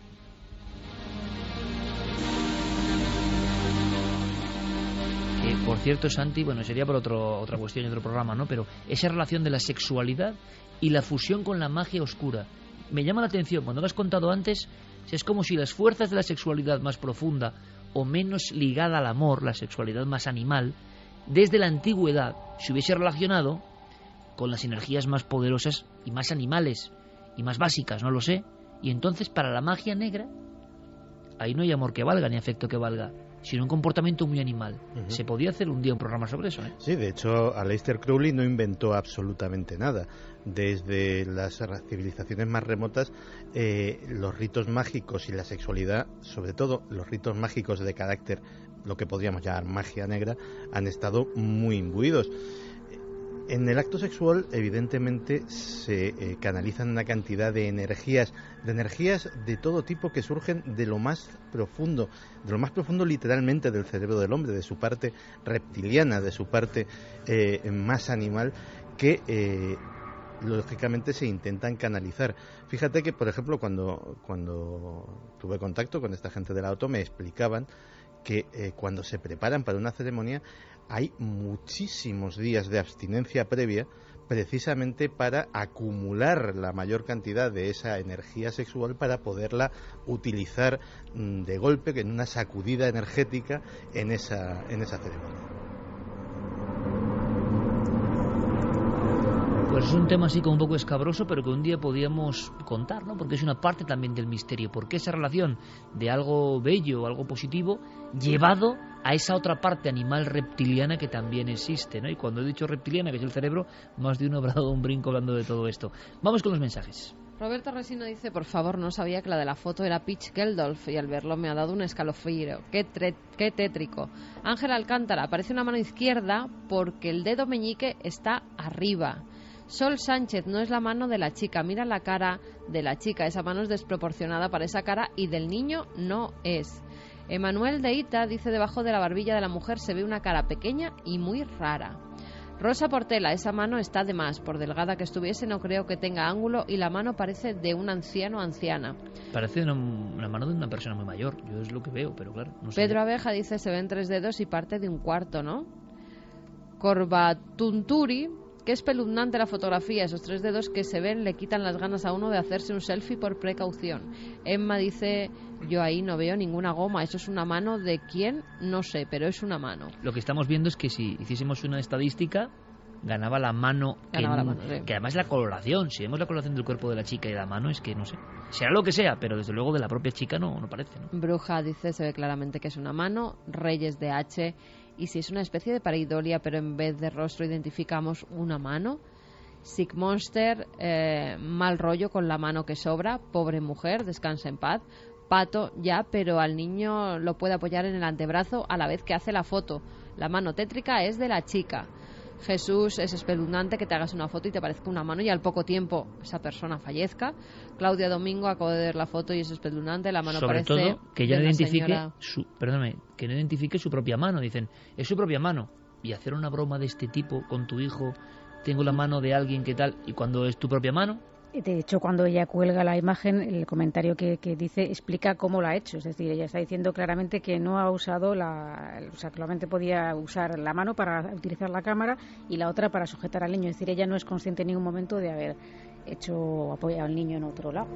S2: Por cierto, Santi, bueno, sería por otro, otra cuestión y otro programa, ¿no? Pero esa relación de la sexualidad y la fusión con la magia oscura. Me llama la atención, cuando lo has contado antes, es como si las fuerzas de la sexualidad más profunda o menos ligada al amor, la sexualidad más animal, desde la antigüedad se hubiese relacionado con las energías más poderosas y más animales y más básicas, no lo sé. Y entonces para la magia negra, ahí no hay amor que valga ni afecto que valga sino un comportamiento muy animal. Se podía hacer un día un programa sobre eso. ¿eh?
S4: Sí, de hecho, Aleister Crowley no inventó absolutamente nada. Desde las civilizaciones más remotas, eh, los ritos mágicos y la sexualidad, sobre todo los ritos mágicos de carácter, lo que podríamos llamar magia negra, han estado muy imbuidos. En el acto sexual, evidentemente, se eh, canalizan una cantidad de energías, de energías de todo tipo que surgen de lo más profundo, de lo más profundo literalmente del cerebro del hombre, de su parte reptiliana, de su parte eh, más animal, que eh, lógicamente se intentan canalizar. Fíjate que, por ejemplo, cuando, cuando tuve contacto con esta gente del auto, me explicaban que cuando se preparan para una ceremonia hay muchísimos días de abstinencia previa precisamente para acumular la mayor cantidad de esa energía sexual para poderla utilizar mm, de golpe en una sacudida energética en esa, en esa ceremonia.
S2: Pues es un tema así como un poco escabroso, pero que un día podíamos contar, ¿no? Porque es una parte también del misterio. Porque esa relación de algo bello, algo positivo, llevado a esa otra parte animal reptiliana que también existe, ¿no? Y cuando he dicho reptiliana, que es el cerebro, más de uno habrá dado un brinco hablando de todo esto. Vamos con los mensajes.
S3: Roberto Resino dice, por favor, no sabía que la de la foto era Peach Geldolf y al verlo me ha dado un escalofrío. Qué, qué tétrico. Ángel Alcántara, aparece una mano izquierda porque el dedo meñique está arriba. Sol Sánchez no es la mano de la chica, mira la cara de la chica, esa mano es desproporcionada para esa cara y del niño no es. Emanuel de Ita dice debajo de la barbilla de la mujer se ve una cara pequeña y muy rara. Rosa Portela, esa mano está de más, por delgada que estuviese no creo que tenga ángulo y la mano parece de un anciano o anciana.
S2: Parece una, mano de una persona muy mayor, yo es lo que veo, pero claro. No
S3: Pedro Abeja dice se ven tres dedos y parte de un cuarto, ¿no? Corbatunturi Qué espeluznante la fotografía, esos tres dedos que se ven le quitan las ganas a uno de hacerse un selfie por precaución. Emma dice, yo ahí no veo ninguna goma, eso es una mano de quién, no sé, pero es una mano.
S2: Lo que estamos viendo es que si hiciésemos una estadística, ganaba la mano, que, que además la coloración, si vemos la coloración del cuerpo de la chica y de la mano, es que no sé, será lo que sea, pero desde luego de la propia chica no, no parece. ¿no?
S3: Bruja dice, se ve claramente que es una mano, Reyes de H y si es una especie de pareidolia, pero en vez de rostro identificamos una mano. Sick Monster, eh, mal rollo con la mano que sobra, pobre mujer, descansa en paz. Pato, ya, pero al niño lo puede apoyar en el antebrazo a la vez que hace la foto. La mano tétrica es de la chica. Jesús es espeluznante que te hagas una foto y te parezca una mano y al poco tiempo esa persona fallezca. Claudia Domingo acabo de ver la foto y es espeluznante, la mano
S2: Sobre
S3: parece
S2: todo que no identifique su, perdóname, que no identifique su propia mano, dicen, es su propia mano y hacer una broma de este tipo con tu hijo, tengo la mano de alguien que tal y cuando es tu propia mano,
S5: de hecho, cuando ella cuelga la imagen, el comentario que, dice explica cómo lo ha hecho. Es decir, ella está diciendo claramente que no ha usado la. O sea, solamente podía usar la mano para utilizar la cámara y la otra para sujetar al niño. Es decir, ella no es consciente en ningún momento de haber hecho apoyar al niño en otro lado.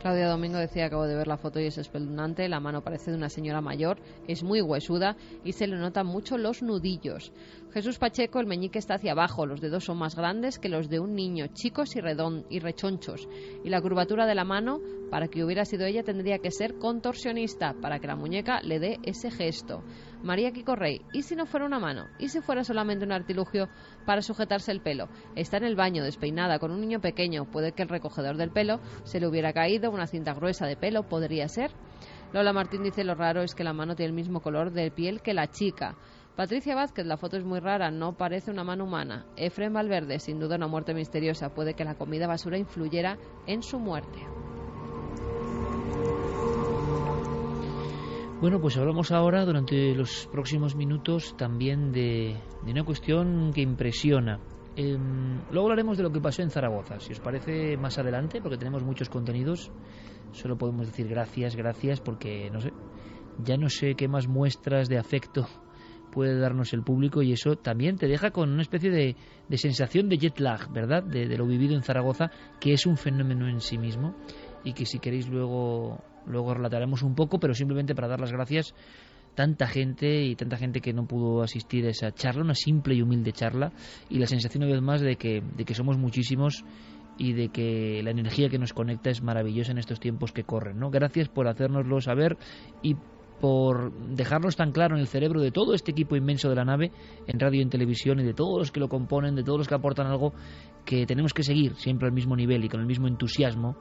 S3: Claudia Domingo decía, acabo de ver la foto y es espeluznante, la mano parece de una señora mayor, es muy huesuda y se le notan mucho los nudillos. Jesús Pacheco, el meñique está hacia abajo, los dedos son más grandes que los de un niño, chicos y, redón, y rechonchos, y la curvatura de la mano Para que hubiera sido ella tendría que ser contorsionista, para que la muñeca le dé ese gesto. María Kiko Rey, ¿y si no fuera una mano? ¿Y si fuera solamente un artilugio para sujetarse el pelo? Está en el baño, despeinada, con un niño pequeño. Puede que el recogedor del pelo se le hubiera caído, una cinta gruesa de pelo, podría ser. Lola Martín dice lo raro es que la mano tiene el mismo color de piel que la chica. Patricia Vázquez, la foto es muy rara, no parece una mano humana. Efren Valverde, sin duda una muerte misteriosa. Puede que la comida basura influyera en su muerte.
S2: Bueno, pues hablamos ahora durante los próximos minutos también de, una cuestión que impresiona. Em, luego hablaremos de lo que pasó en Zaragoza, si os parece más adelante, porque tenemos muchos contenidos. Solo podemos decir gracias, gracias, porque no sé, ya no sé qué más muestras de afecto puede darnos el público y eso también te deja con una especie de, sensación de jet lag, ¿verdad? De, lo vivido en Zaragoza, que es un fenómeno en sí mismo y que si queréis luego luego relataremos un poco, pero simplemente para dar las gracias tanta gente y tanta gente que no pudo asistir a esa charla, una simple y humilde charla, y la sensación una vez más de que, de que somos muchísimos y de que la energía que nos conecta es maravillosa en estos tiempos que corren. ¿no? Gracias por hacérnoslo saber y por dejarnos tan claro en el cerebro de todo este equipo inmenso de la nave, en radio y en televisión, y de todos los que lo componen, de todos los que aportan algo, que tenemos que seguir siempre al mismo nivel y con el mismo entusiasmo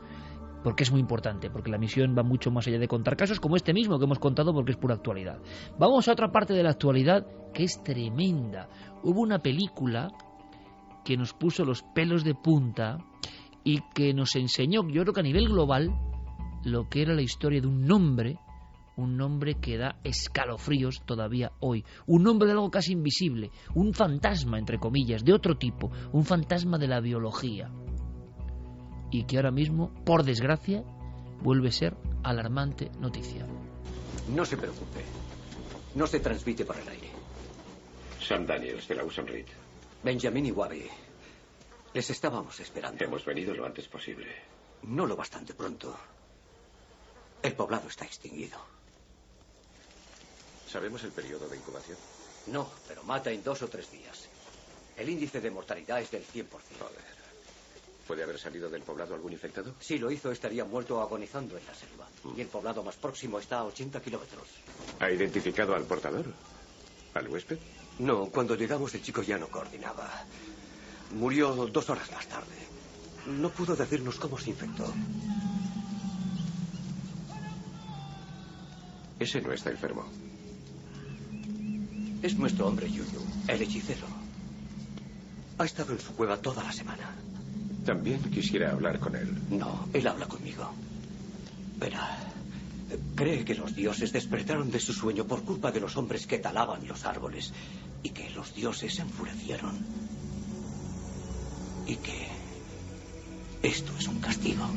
S2: porque es muy importante, porque la misión va mucho más allá de contar casos como este mismo que hemos contado porque es pura actualidad. Vamos a otra parte de la actualidad que es tremenda. Hubo una película que nos puso los pelos de punta y que nos enseñó, yo creo que a nivel global, lo que era la historia de un nombre, un nombre que da escalofríos todavía hoy, un nombre de algo casi invisible, un fantasma, entre comillas, de otro tipo, un fantasma de la biología y que ahora mismo, por desgracia, vuelve a ser alarmante noticia.
S11: No se preocupe. No se transmite por el aire.
S12: Sam Daniels, de la Usan Reed.
S11: Benjamin y Wabi. Les estábamos esperando.
S12: Hemos venido lo antes posible.
S11: No lo bastante pronto. El poblado está extinguido.
S12: ¿Sabemos el periodo de incubación?
S11: No, pero mata en dos o tres días. El índice de mortalidad es del 100%.
S12: Joder. ¿Puede haber salido del poblado algún infectado?
S11: Si lo hizo, estaría muerto agonizando en la selva. Mm. Y el poblado más próximo está a 80 kilómetros.
S12: ¿Ha identificado al portador? ¿Al huésped?
S11: No, cuando llegamos el chico ya no coordinaba. Murió dos horas más tarde. No pudo decirnos cómo se infectó.
S12: Ese no está enfermo.
S11: Es nuestro hombre Yuyu, el hechicero. Ha estado en su cueva toda la semana.
S12: También quisiera hablar con él.
S11: No, él habla conmigo. Verá, cree que los dioses despertaron de su sueño por culpa de los hombres que talaban los árboles y que los dioses se enfurecieron. Y que esto es un castigo.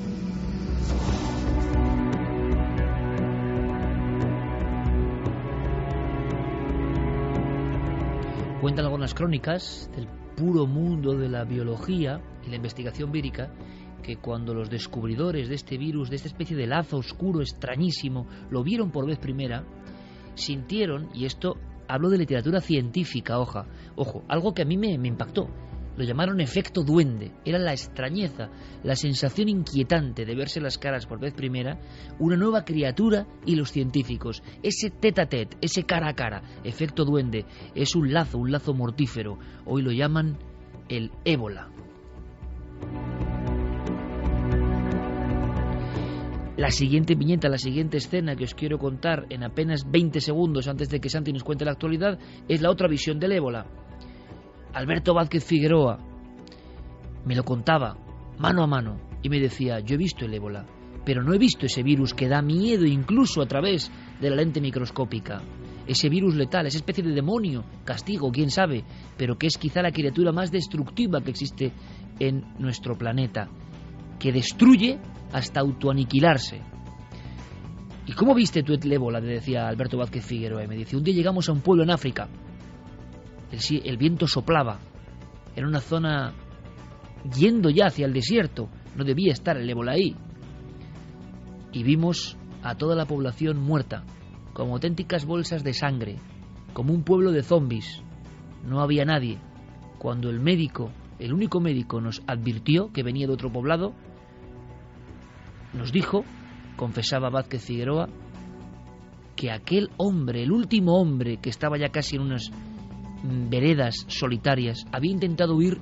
S2: Cuentan algunas crónicas del puro mundo de la biología y la investigación vírica que cuando los descubridores de este virus, de esta especie de lazo oscuro extrañísimo, lo vieron por vez primera, sintieron, y esto hablo de literatura científica, oja, ojo, algo que a mí me, me impactó, lo llamaron efecto duende. Era la extrañeza, la sensación inquietante de verse las caras por vez primera, una nueva criatura y los científicos. Ese tete a tete, ese cara a cara, efecto duende, es un lazo, un lazo mortífero. Hoy lo llaman el ébola. La siguiente viñeta, la siguiente escena que os quiero contar en apenas 20 segundos antes de que Santi nos cuente la actualidad es la otra visión del ébola. Alberto Vázquez Figueroa me lo contaba mano a mano y me decía, yo he visto el ébola, pero no he visto ese virus que da miedo incluso a través de la lente microscópica. Ese virus letal, esa especie de demonio, castigo, quién sabe, pero que es quizá la criatura más destructiva que existe en nuestro planeta, que destruye hasta autoaniquilarse. ¿Y cómo viste tú el ébola? Le decía Alberto Vázquez Figueroa. Y me dice, un día llegamos a un pueblo en África el, viento soplaba. Era una zona yendo ya hacia el desierto. No debía estar el ébola ahí. Y vimos a toda la población muerta, como auténticas bolsas de sangre, como un pueblo de zombies. No había nadie. Cuando el médico, el único médico, nos advirtió que venía de otro poblado, nos dijo confesaba Vázquez Figueroa, que aquel hombre, el último hombre que estaba ya casi en unas veredas solitarias, había intentado huir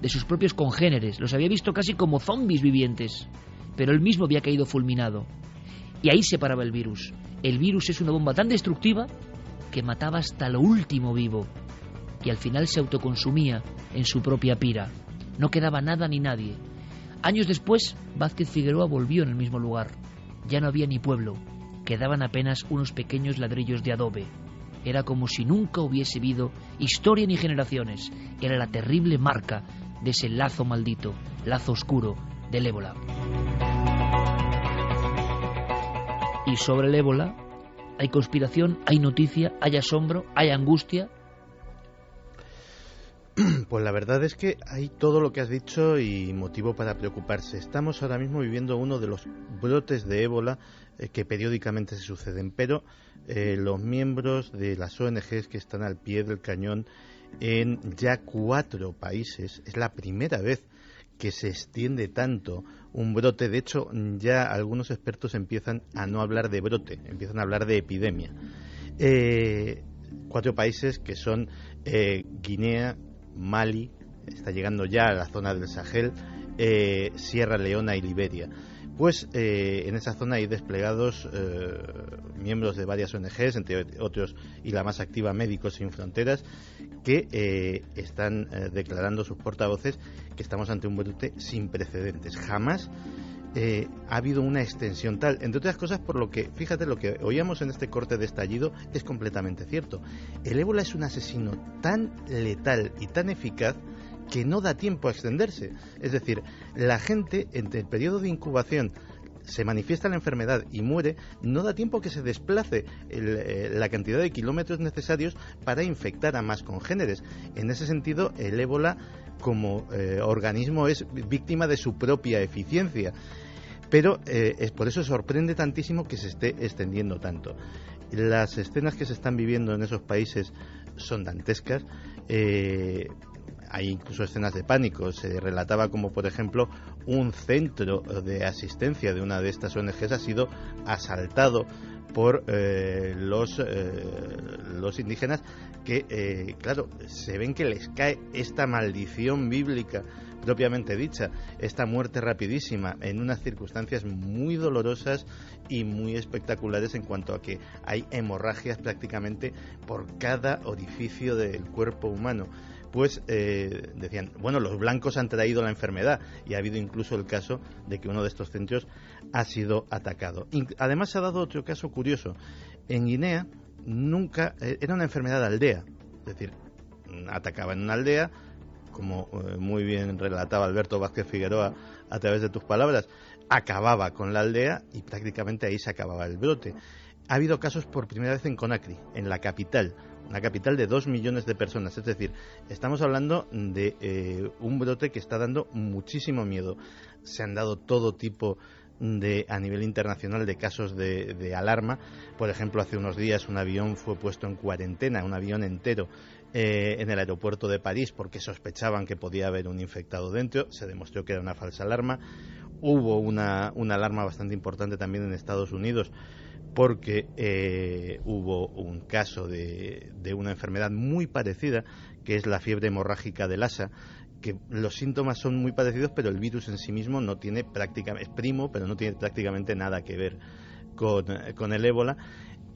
S2: de sus propios congéneres, los había visto casi como zombies vivientes, pero él mismo había caído fulminado. Y ahí se paraba el virus. El virus es una bomba tan destructiva que mataba hasta lo último vivo y al final se autoconsumía en su propia pira. No quedaba nada ni nadie. Años después, Vázquez Figueroa volvió en el mismo lugar. Ya no había ni pueblo, quedaban apenas unos pequeños ladrillos de adobe. Era como si nunca hubiese habido historia ni generaciones. Era la terrible marca de ese lazo maldito, lazo oscuro del ébola. Y sobre el ébola hay conspiración, hay noticia, hay asombro, hay angustia,
S4: Pues la verdad es que hay todo lo que has dicho y motivo para preocuparse. Estamos ahora mismo viviendo uno de los brotes de ébola eh, que periódicamente se suceden, pero eh, los miembros de las ONGs que están al pie del cañón en ya cuatro países, es la primera vez que se extiende tanto un brote. De hecho, ya algunos expertos empiezan a no hablar de brote, empiezan a hablar de epidemia. Eh, cuatro países que son Guinea, Mali, está llegando ya a la zona del Sahel, eh, Sierra Leona y Liberia. Pues eh, en esa zona hay desplegados eh, miembros de varias ONGs, entre otros y la más activa Médicos Sin Fronteras, que están declarando sus portavoces que estamos ante un brote sin precedentes. Jamás ha habido una extensión tal, entre otras cosas por lo que, fíjate, lo que oíamos en este corte de estallido es completamente cierto. El ébola es un asesino tan letal y tan eficaz que no da tiempo a extenderse. Es decir, la gente entre el periodo de incubación se manifiesta la enfermedad y muere, no da tiempo que se desplace eh, la cantidad de kilómetros necesarios para infectar a más congéneres. En ese sentido, el ébola como eh, organismo es víctima de su propia eficiencia. Pero eh, es por eso sorprende tantísimo que se esté extendiendo tanto. Las escenas que se están viviendo en esos países son dantescas. Eh, hay incluso escenas de pánico. Se relataba como, por ejemplo, un centro de asistencia de una de estas ONGs ha sido asaltado por eh, los, los indígenas que, claro, se ven que les cae esta maldición bíblica propiamente dicha, esta muerte rapidísima en unas circunstancias muy dolorosas y muy espectaculares en cuanto a que hay hemorragias prácticamente por cada orificio del cuerpo humano pues eh, decían, bueno, los blancos han traído la enfermedad y ha habido incluso el caso de que uno de estos centros ha sido atacado. Además se ha dado otro caso curioso. En Guinea nunca eh, era una enfermedad de aldea, es decir, atacaba en una aldea, como eh, muy bien relataba Alberto Vázquez Figueroa a través de tus palabras, acababa con la aldea y prácticamente ahí se acababa el brote. Ha habido casos por primera vez en Conakry, en la capital, una capital de dos millones de personas. Es decir, estamos hablando de eh, un brote que está dando muchísimo miedo. Se han dado todo tipo de, a nivel internacional de casos de, de, alarma. Por ejemplo, hace unos días un avión fue puesto en cuarentena, un avión entero eh, en el aeropuerto de París porque sospechaban que podía haber un infectado dentro. Se demostró que era una falsa alarma. Hubo una, una alarma bastante importante también en Estados Unidos porque eh, hubo un caso de, de, una enfermedad muy parecida, que es la fiebre hemorrágica del ASA, que los síntomas son muy parecidos, pero el virus en sí mismo no tiene prácticamente, es primo, pero no tiene prácticamente nada que ver con, con el ébola.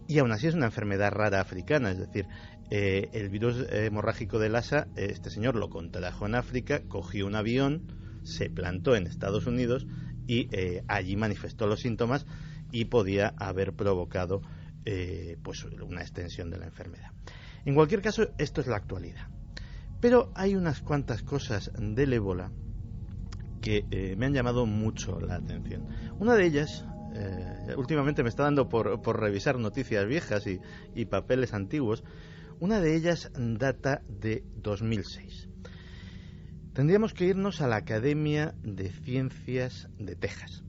S4: Y aún así es una enfermedad rara africana, es decir, eh, el virus hemorrágico del ASA, este señor lo contrajo en África, cogió un avión, se plantó en Estados Unidos y eh, allí manifestó los síntomas y podía haber provocado eh, pues una extensión de la enfermedad. En cualquier caso, esto es la actualidad. Pero hay unas cuantas cosas del ébola que me han llamado mucho la atención. Una de ellas, últimamente me está dando por, revisar noticias viejas y papeles antiguos, una de ellas data de 2006. Tendríamos que irnos a la Academia de Ciencias de Texas.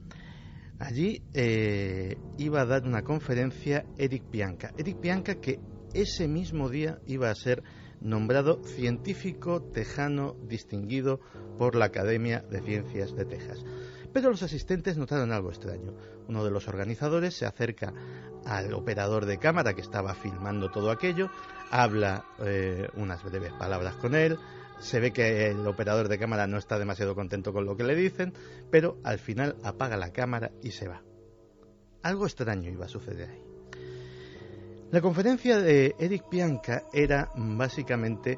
S4: Allí eh, iba a dar una conferencia Eric Bianca. Eric Bianca que ese mismo día iba a ser nombrado científico tejano distinguido por la Academia de Ciencias de Texas. Pero los asistentes notaron algo extraño. Uno de los organizadores se acerca al operador de cámara que estaba filmando todo aquello, habla eh, unas breves palabras con él, se ve que el operador de cámara no está demasiado contento con lo que le dicen, pero al final apaga la cámara y se va. Algo extraño iba a suceder ahí. La conferencia de Eric Pianca era básicamente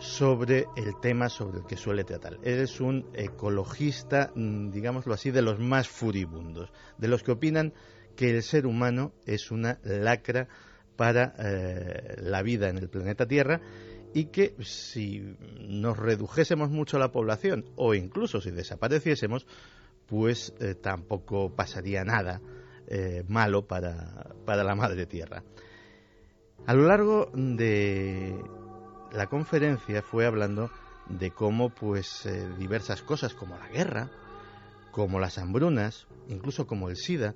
S4: sobre el tema sobre el que suele tratar. Eres un ecologista, mm, digámoslo así, de los más furibundos, de los que opinan que el ser humano es una lacra para eh, la vida en el planeta Tierra y que si nos redujésemos mucho la población o incluso si desapareciésemos, pues eh, tampoco pasaría nada eh, malo para, para la madre tierra. A lo largo de la conferencia fue hablando de cómo pues eh, diversas cosas como la guerra, como las hambrunas, incluso como el SIDA,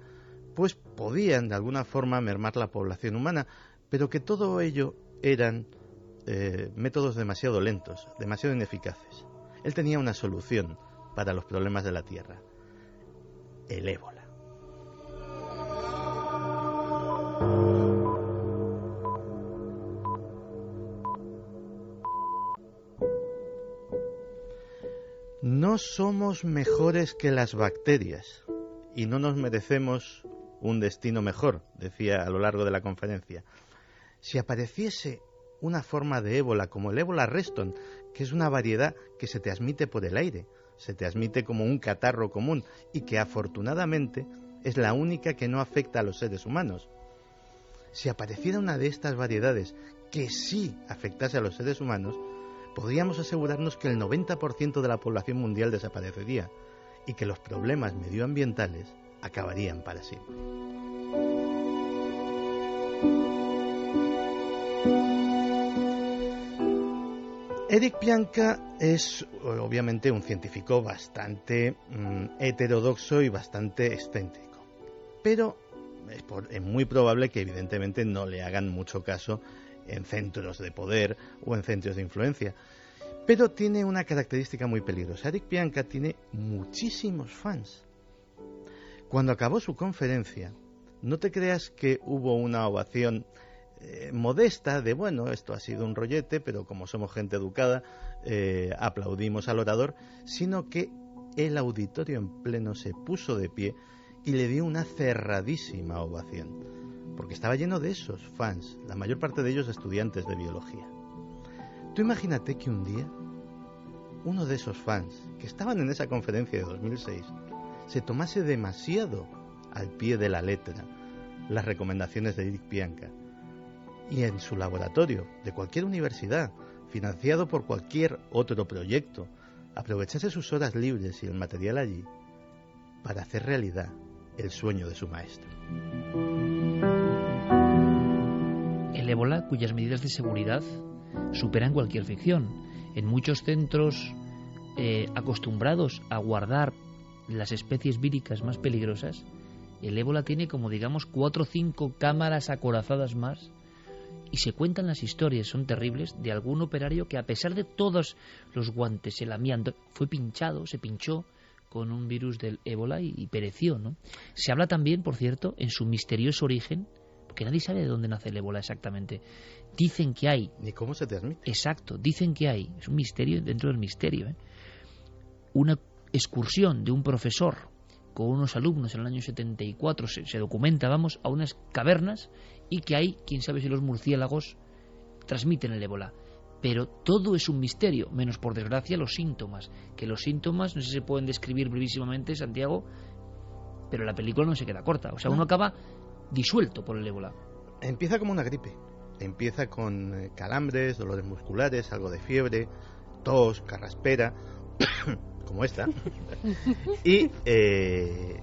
S4: pues podían de alguna forma mermar la población humana, pero que todo ello eran eh, métodos demasiado lentos, demasiado ineficaces. Él tenía una solución para los problemas de la Tierra, el ébola. No somos mejores que las bacterias y no nos merecemos un destino mejor, decía a lo largo de la conferencia. Si apareciese una forma de ébola como el ébola reston, que es una variedad que se transmite por el aire, se transmite como un catarro común y que afortunadamente es la única que no afecta a los seres humanos. Si apareciera una de estas variedades que sí afectase a los seres humanos, podríamos asegurarnos que el 90% de la población mundial desaparecería y que los problemas medioambientales acabarían para siempre. Eric Pianca es obviamente un científico bastante mm, heterodoxo y bastante excéntrico, pero es, muy probable que evidentemente no le hagan mucho caso en centros de poder o en centros de influencia. Pero tiene una característica muy peligrosa. Eric Pianca tiene muchísimos fans. Cuando acabó su conferencia, no te creas que hubo una ovación eh, modesta de, bueno, esto ha sido un rollete, pero como somos gente educada, eh, aplaudimos al orador, sino que el auditorio en pleno se puso de pie y le dio una cerradísima ovación, porque estaba lleno de esos fans, la mayor parte de ellos estudiantes de biología. Tú imagínate que un día uno de esos fans que estaban en esa conferencia de 2006 se tomase demasiado al pie de la letra las recomendaciones de Eric Pianca y en su laboratorio de cualquier universidad, financiado por cualquier otro proyecto, aprovechase sus horas libres y el material allí para hacer realidad el sueño de su maestro.
S2: El ébola, cuyas medidas de seguridad superan cualquier ficción. En muchos centros eh, acostumbrados a guardar las especies víricas más peligrosas, el ébola tiene como digamos cuatro o cinco cámaras acorazadas más y se cuentan las historias, son terribles, de algún operario que a pesar de todos los guantes, el amianto, fue pinchado, se pinchó con un virus del ébola y, pereció, ¿no? Se habla también, por cierto, en su misterioso origen, porque nadie sabe de dónde nace el ébola exactamente. Dicen que hay...
S4: Ni cómo se transmite.
S2: Exacto, dicen que hay, es un misterio dentro del misterio, ¿eh? una excursión de un profesor con unos alumnos en el año 74, se, se documenta, vamos, a unas cavernas y que hay, quién sabe si los murciélagos transmiten el ébola. Pero todo es un misterio, menos por desgracia los síntomas. Que los síntomas, no sé si se pueden describir brevísimamente, Santiago, pero la película no se queda corta. O sea, uno acaba disuelto por el ébola.
S4: Empieza como una gripe. Empieza con eh, calambres, dolores musculares, algo de fiebre, tos, carraspera, como esta. y eh,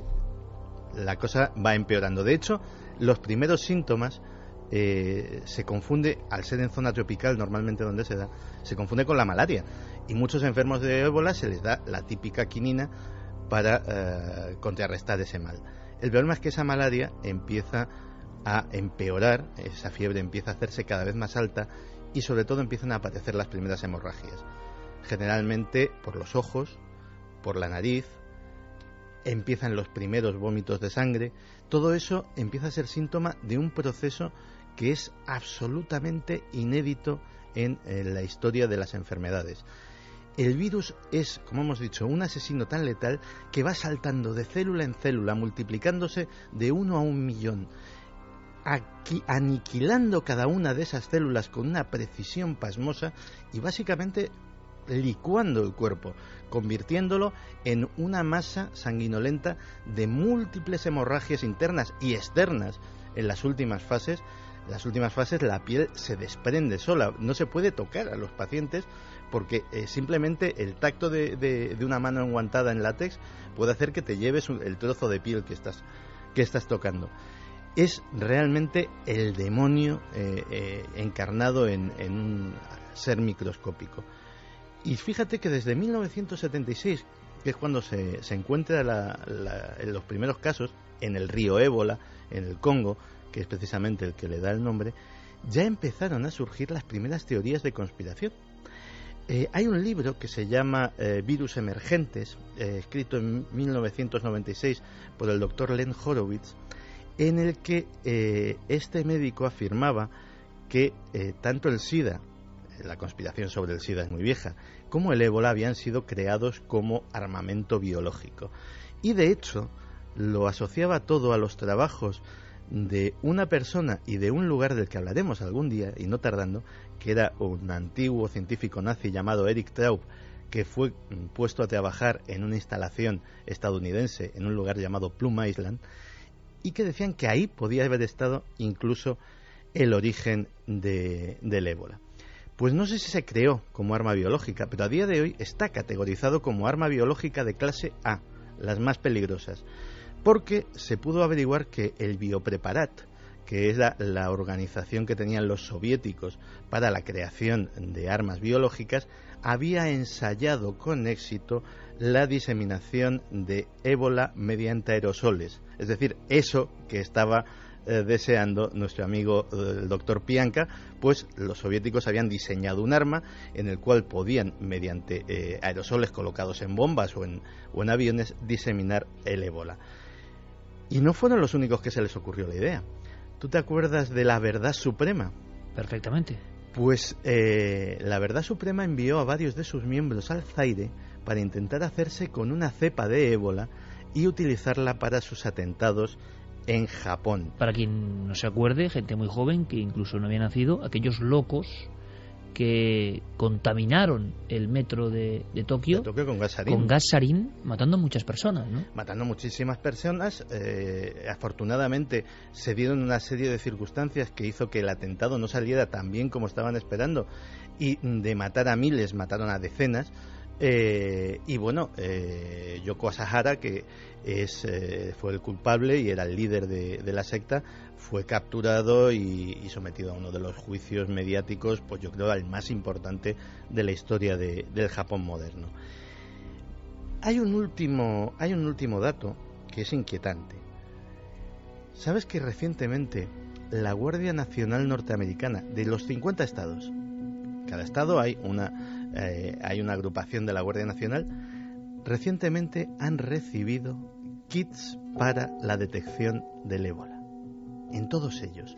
S4: la cosa va empeorando. De hecho, los primeros síntomas eh, se confunde, al ser en zona tropical normalmente donde se da, se confunde con la malaria. Y muchos enfermos de ébola se les da la típica quinina para eh, contrarrestar ese mal. El problema es que esa malaria empieza a empeorar, esa fiebre empieza a hacerse cada vez más alta y sobre todo empiezan a aparecer las primeras hemorragias. Generalmente por los ojos, por la nariz, empiezan los primeros vómitos de sangre, todo eso empieza a ser síntoma de un proceso que es absolutamente inédito en, la historia de las enfermedades. El virus es, como hemos dicho, un asesino tan letal que va saltando de célula en célula, multiplicándose de uno a un millón, aniquilando cada una de esas células con una precisión pasmosa y básicamente licuando el cuerpo, convirtiéndolo en una masa sanguinolenta de múltiples hemorragias internas y externas en las últimas fases. En las últimas fases la piel se desprende sola, no se puede tocar a los pacientes porque eh, simplemente el tacto de, una mano enguantada en látex puede hacer que te lleves el trozo de piel que estás, que estás tocando. Es realmente el demonio eh, eh, encarnado en un ser microscópico. Y fíjate que desde 1976, que es cuando se, se encuentra en los primeros casos, en el río Ébola, en el Congo, que es precisamente el que le da el nombre, ya empezaron a surgir las primeras teorías de conspiración. Eh, hay un libro que se llama eh, Virus Emergentes, eh, escrito en 1996 por el doctor Len Horowitz, en el que este médico afirmaba que tanto el SIDA, la conspiración sobre el SIDA es muy vieja, como el ébola habían sido creados como armamento biológico. Y de hecho, lo asociaba todo a los trabajos de una persona y de un lugar del que hablaremos algún día, y no tardando, que era un antiguo científico nazi llamado Eric Traub, que fue puesto a trabajar en una instalación estadounidense en un lugar llamado Plum Island, y que decían que ahí podía haber estado incluso el origen del ébola. Pues no sé si se creó como arma biológica, pero a día de hoy está categorizado como arma biológica de clase A, las más peligrosas, porque se pudo averiguar que el Biopreparat, que es la, la, organización que tenían los soviéticos para la creación de armas biológicas, había ensayado con éxito la diseminación de ébola mediante aerosoles, es decir, eso que estaba eh, deseando nuestro amigo eh, el doctor Pianka, pues los soviéticos habían diseñado un arma en el cual podían, mediante eh, aerosoles colocados en bombas o en, o en aviones, diseminar el ébola. Y no fueron los únicos que se les ocurrió la idea. ¿Tú te acuerdas de la Verdad Suprema?
S2: Perfectamente.
S4: Pues la Verdad Suprema envió a varios de sus miembros al Zaire para intentar hacerse con una cepa de ébola y utilizarla para sus atentados en Japón.
S2: Para quien no se acuerde, gente muy joven que incluso no había nacido, aquellos locos que contaminaron el metro de, Tokio,
S4: con
S2: gas sarín. matando a muchas personas. ¿no?
S4: Matando muchísimas personas. Eh, afortunadamente se dieron una serie de circunstancias que hizo que el atentado no saliera tan bien como estaban esperando y de matar a miles mataron a decenas. Eh, y bueno, eh, Yoko Asahara, que es, eh, fue el culpable y era el líder de, la secta, fue capturado y, sometido a uno de los juicios mediáticos, pues yo creo al más importante de la historia del Japón moderno. Hay un último, hay un último dato que es inquietante. ¿Sabes que recientemente la Guardia Nacional Norteamericana, de los 50 estados, cada estado hay una eh, hay una agrupación de la Guardia Nacional, recientemente han recibido kits para la detección del ébola. En todos ellos.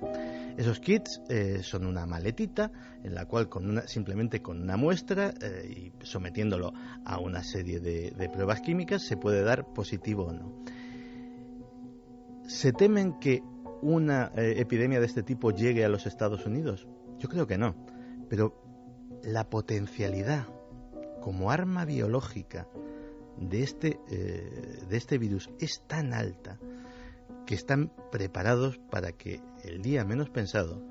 S4: Esos kits eh, son una maletita en la cual con una, simplemente con una muestra eh, y sometiéndolo a una serie de, de pruebas químicas se puede dar positivo o no. ¿Se temen que una epidemia de este tipo llegue a los Estados Unidos? Yo creo que no. Pero la potencialidad como arma biológica de este, eh, de este virus es tan alta que están preparados para que el día menos pensado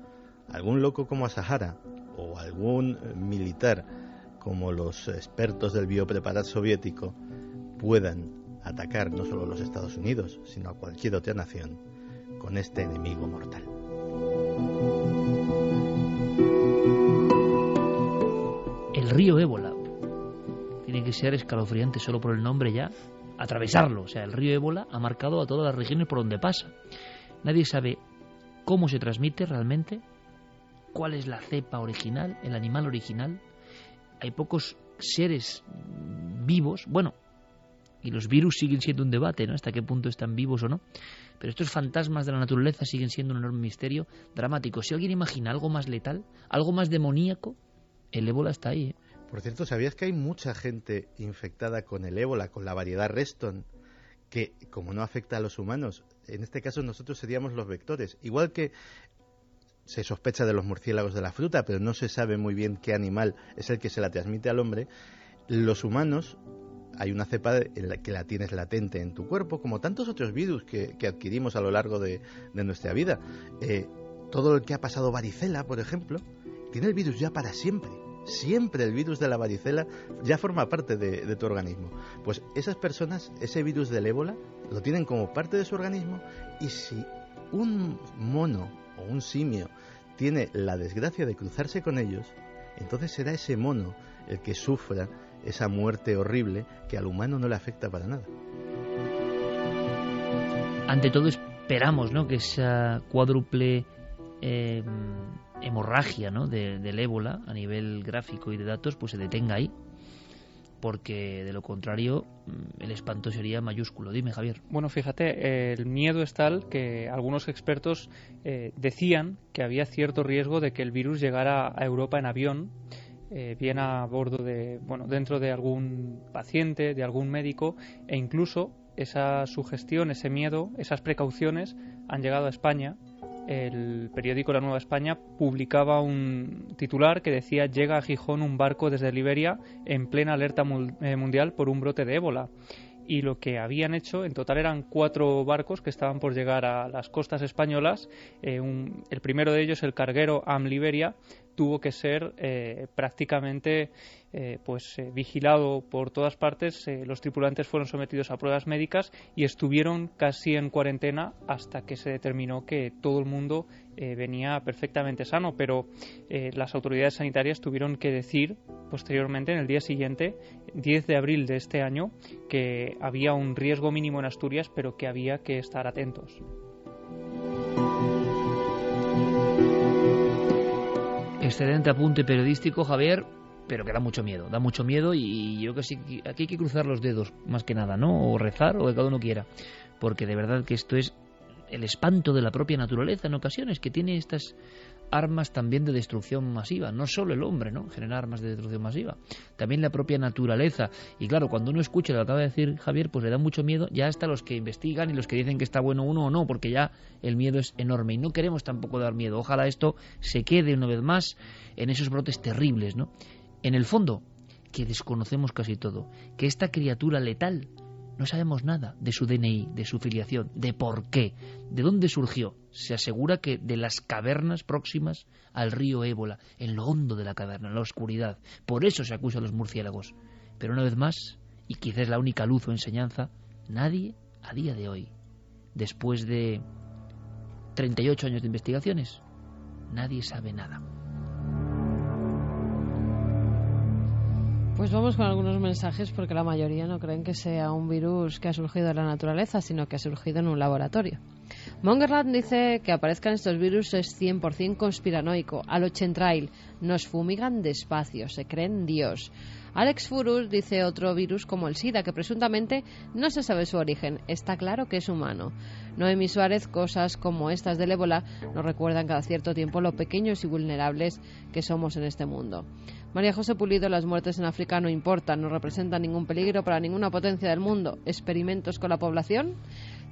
S4: algún loco como Asahara o algún militar como los expertos del biopreparat soviético puedan atacar no solo a los Estados Unidos, sino a cualquier otra nación con este enemigo mortal.
S2: El río Ébola. Tiene que ser escalofriante solo por el nombre ya, atravesarlo. O sea, el río Ébola ha marcado a todas las regiones por donde pasa. Nadie sabe cómo se transmite realmente, cuál es la cepa original, el animal original. Hay pocos seres vivos, bueno, y los virus siguen siendo un debate, ¿no? Hasta qué punto están vivos o no. Pero estos fantasmas de la naturaleza siguen siendo un enorme misterio dramático. Si alguien imagina algo más letal, algo más demoníaco, el ébola está ahí. ¿eh?
S4: Por cierto, ¿sabías que hay mucha gente infectada con el ébola, con la variedad Reston, que como no afecta a los humanos, en este caso nosotros seríamos los vectores? Igual que se sospecha de los murciélagos de la fruta, pero no se sabe muy bien qué animal es el que se la transmite al hombre, los humanos hay una cepa la que la tienes latente en tu cuerpo, como tantos otros virus que, adquirimos a lo largo de, nuestra vida. Eh, todo el que ha pasado varicela, por ejemplo, tiene el virus ya para siempre. Siempre el virus de la varicela ya forma parte de, tu organismo. Pues esas personas, ese virus del ébola, lo tienen como parte de su organismo y si un mono o un simio tiene la desgracia de cruzarse con ellos, entonces será ese mono el que sufra esa muerte horrible que al humano no le afecta para nada.
S2: Ante todo esperamos ¿no? que esa cuádruple eh, hemorragia ¿no? del ébola a nivel gráfico y de datos pues se detenga ahí porque de lo contrario mm, el espanto sería mayúsculo. Dime, Javier.
S6: Bueno, fíjate, el miedo es tal que algunos expertos eh, decían que había cierto riesgo de que el virus llegara a Europa en avión eh, bien a bordo de, bueno, dentro de algún paciente, de algún médico, e incluso esa sugestión, ese miedo, esas precauciones han llegado a España. El periódico La Nueva España publicaba un titular que decía llega a Gijón un barco desde Liberia en plena alerta eh, mundial por un brote de ébola y lo que habían hecho, en total eran cuatro barcos que estaban por llegar a las costas españolas. Eh, el primero de ellos, el carguero Am Liberia, tuvo que ser eh, prácticamente eh, pues eh, vigilado por todas partes. los tripulantes fueron sometidos a pruebas médicas y estuvieron casi en cuarentena hasta que se determinó que todo el mundo venía perfectamente sano. Pero las autoridades sanitarias tuvieron que decir posteriormente, en el día siguiente, 10 de abril de este año, que había un riesgo mínimo en Asturias, pero que había que estar atentos.
S2: Excelente apunte periodístico, Javier, pero que da mucho miedo, da mucho miedo y yo que aquí hay que cruzar los dedos, más que nada, ¿no? O rezar o que cada uno quiera, porque de verdad que esto es el espanto de la propia naturaleza en ocasiones, que tiene estas armas también de destrucción masiva, no solo el hombre, ¿no? Generar armas de destrucción masiva, también la propia naturaleza. Y claro, cuando uno escucha lo que acaba de decir Javier, pues le da mucho miedo ya hasta los que investigan y los que dicen que está bueno uno o no, porque ya el miedo es enorme y no queremos tampoco dar miedo. Ojalá esto se quede una vez más en esos brotes terribles, ¿no? En el fondo, que desconocemos casi todo, que esta criatura letal no sabemos nada de su DNI, de su filiación, de por qué, de dónde surgió. Se asegura que de las cavernas próximas al río Ébola, en lo hondo de la caverna, en la oscuridad. Por eso se acusa a los murciélagos. Pero una vez más, y quizás la única luz o enseñanza, nadie a día de hoy, después de 38 años de investigaciones, nadie sabe nada.
S3: Pues vamos con algunos mensajes porque la mayoría no creen que sea un virus que ha surgido de la naturaleza, sino que ha surgido en un laboratorio. Mongerland dice que aparezcan estos virus es 100% conspiranoico. A lo Chentrail nos fumigan despacio, se creen Dios. Alex Furus dice otro virus como el SIDA, que presuntamente no se sabe su origen. Está claro que es humano. Noemi Suárez, cosas como estas del ébola nos recuerdan cada cierto tiempo lo pequeños y vulnerables que somos en este mundo. María José Pulido, las muertes en África no importan, no representan ningún peligro para ninguna potencia del mundo. ¿Experimentos con la población?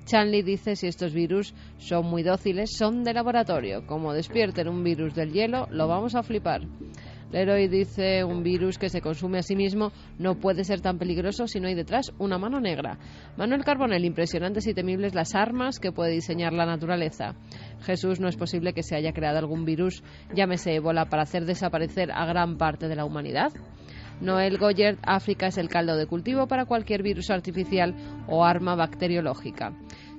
S3: Chanley dice si estos virus son muy dóciles, son de laboratorio. Como despierten un virus del hielo, lo vamos a flipar. Leroy dice un virus que se consume a sí mismo no puede ser tan peligroso si no hay detrás una mano negra. Manuel Carbonell, impresionantes y temibles las armas que puede diseñar la naturaleza. Jesús, no es posible que se haya creado algún virus, llámese ébola, para hacer desaparecer a gran parte de la humanidad. Noel Goyert, África es el caldo de cultivo para cualquier virus artificial o arma bacteriológica.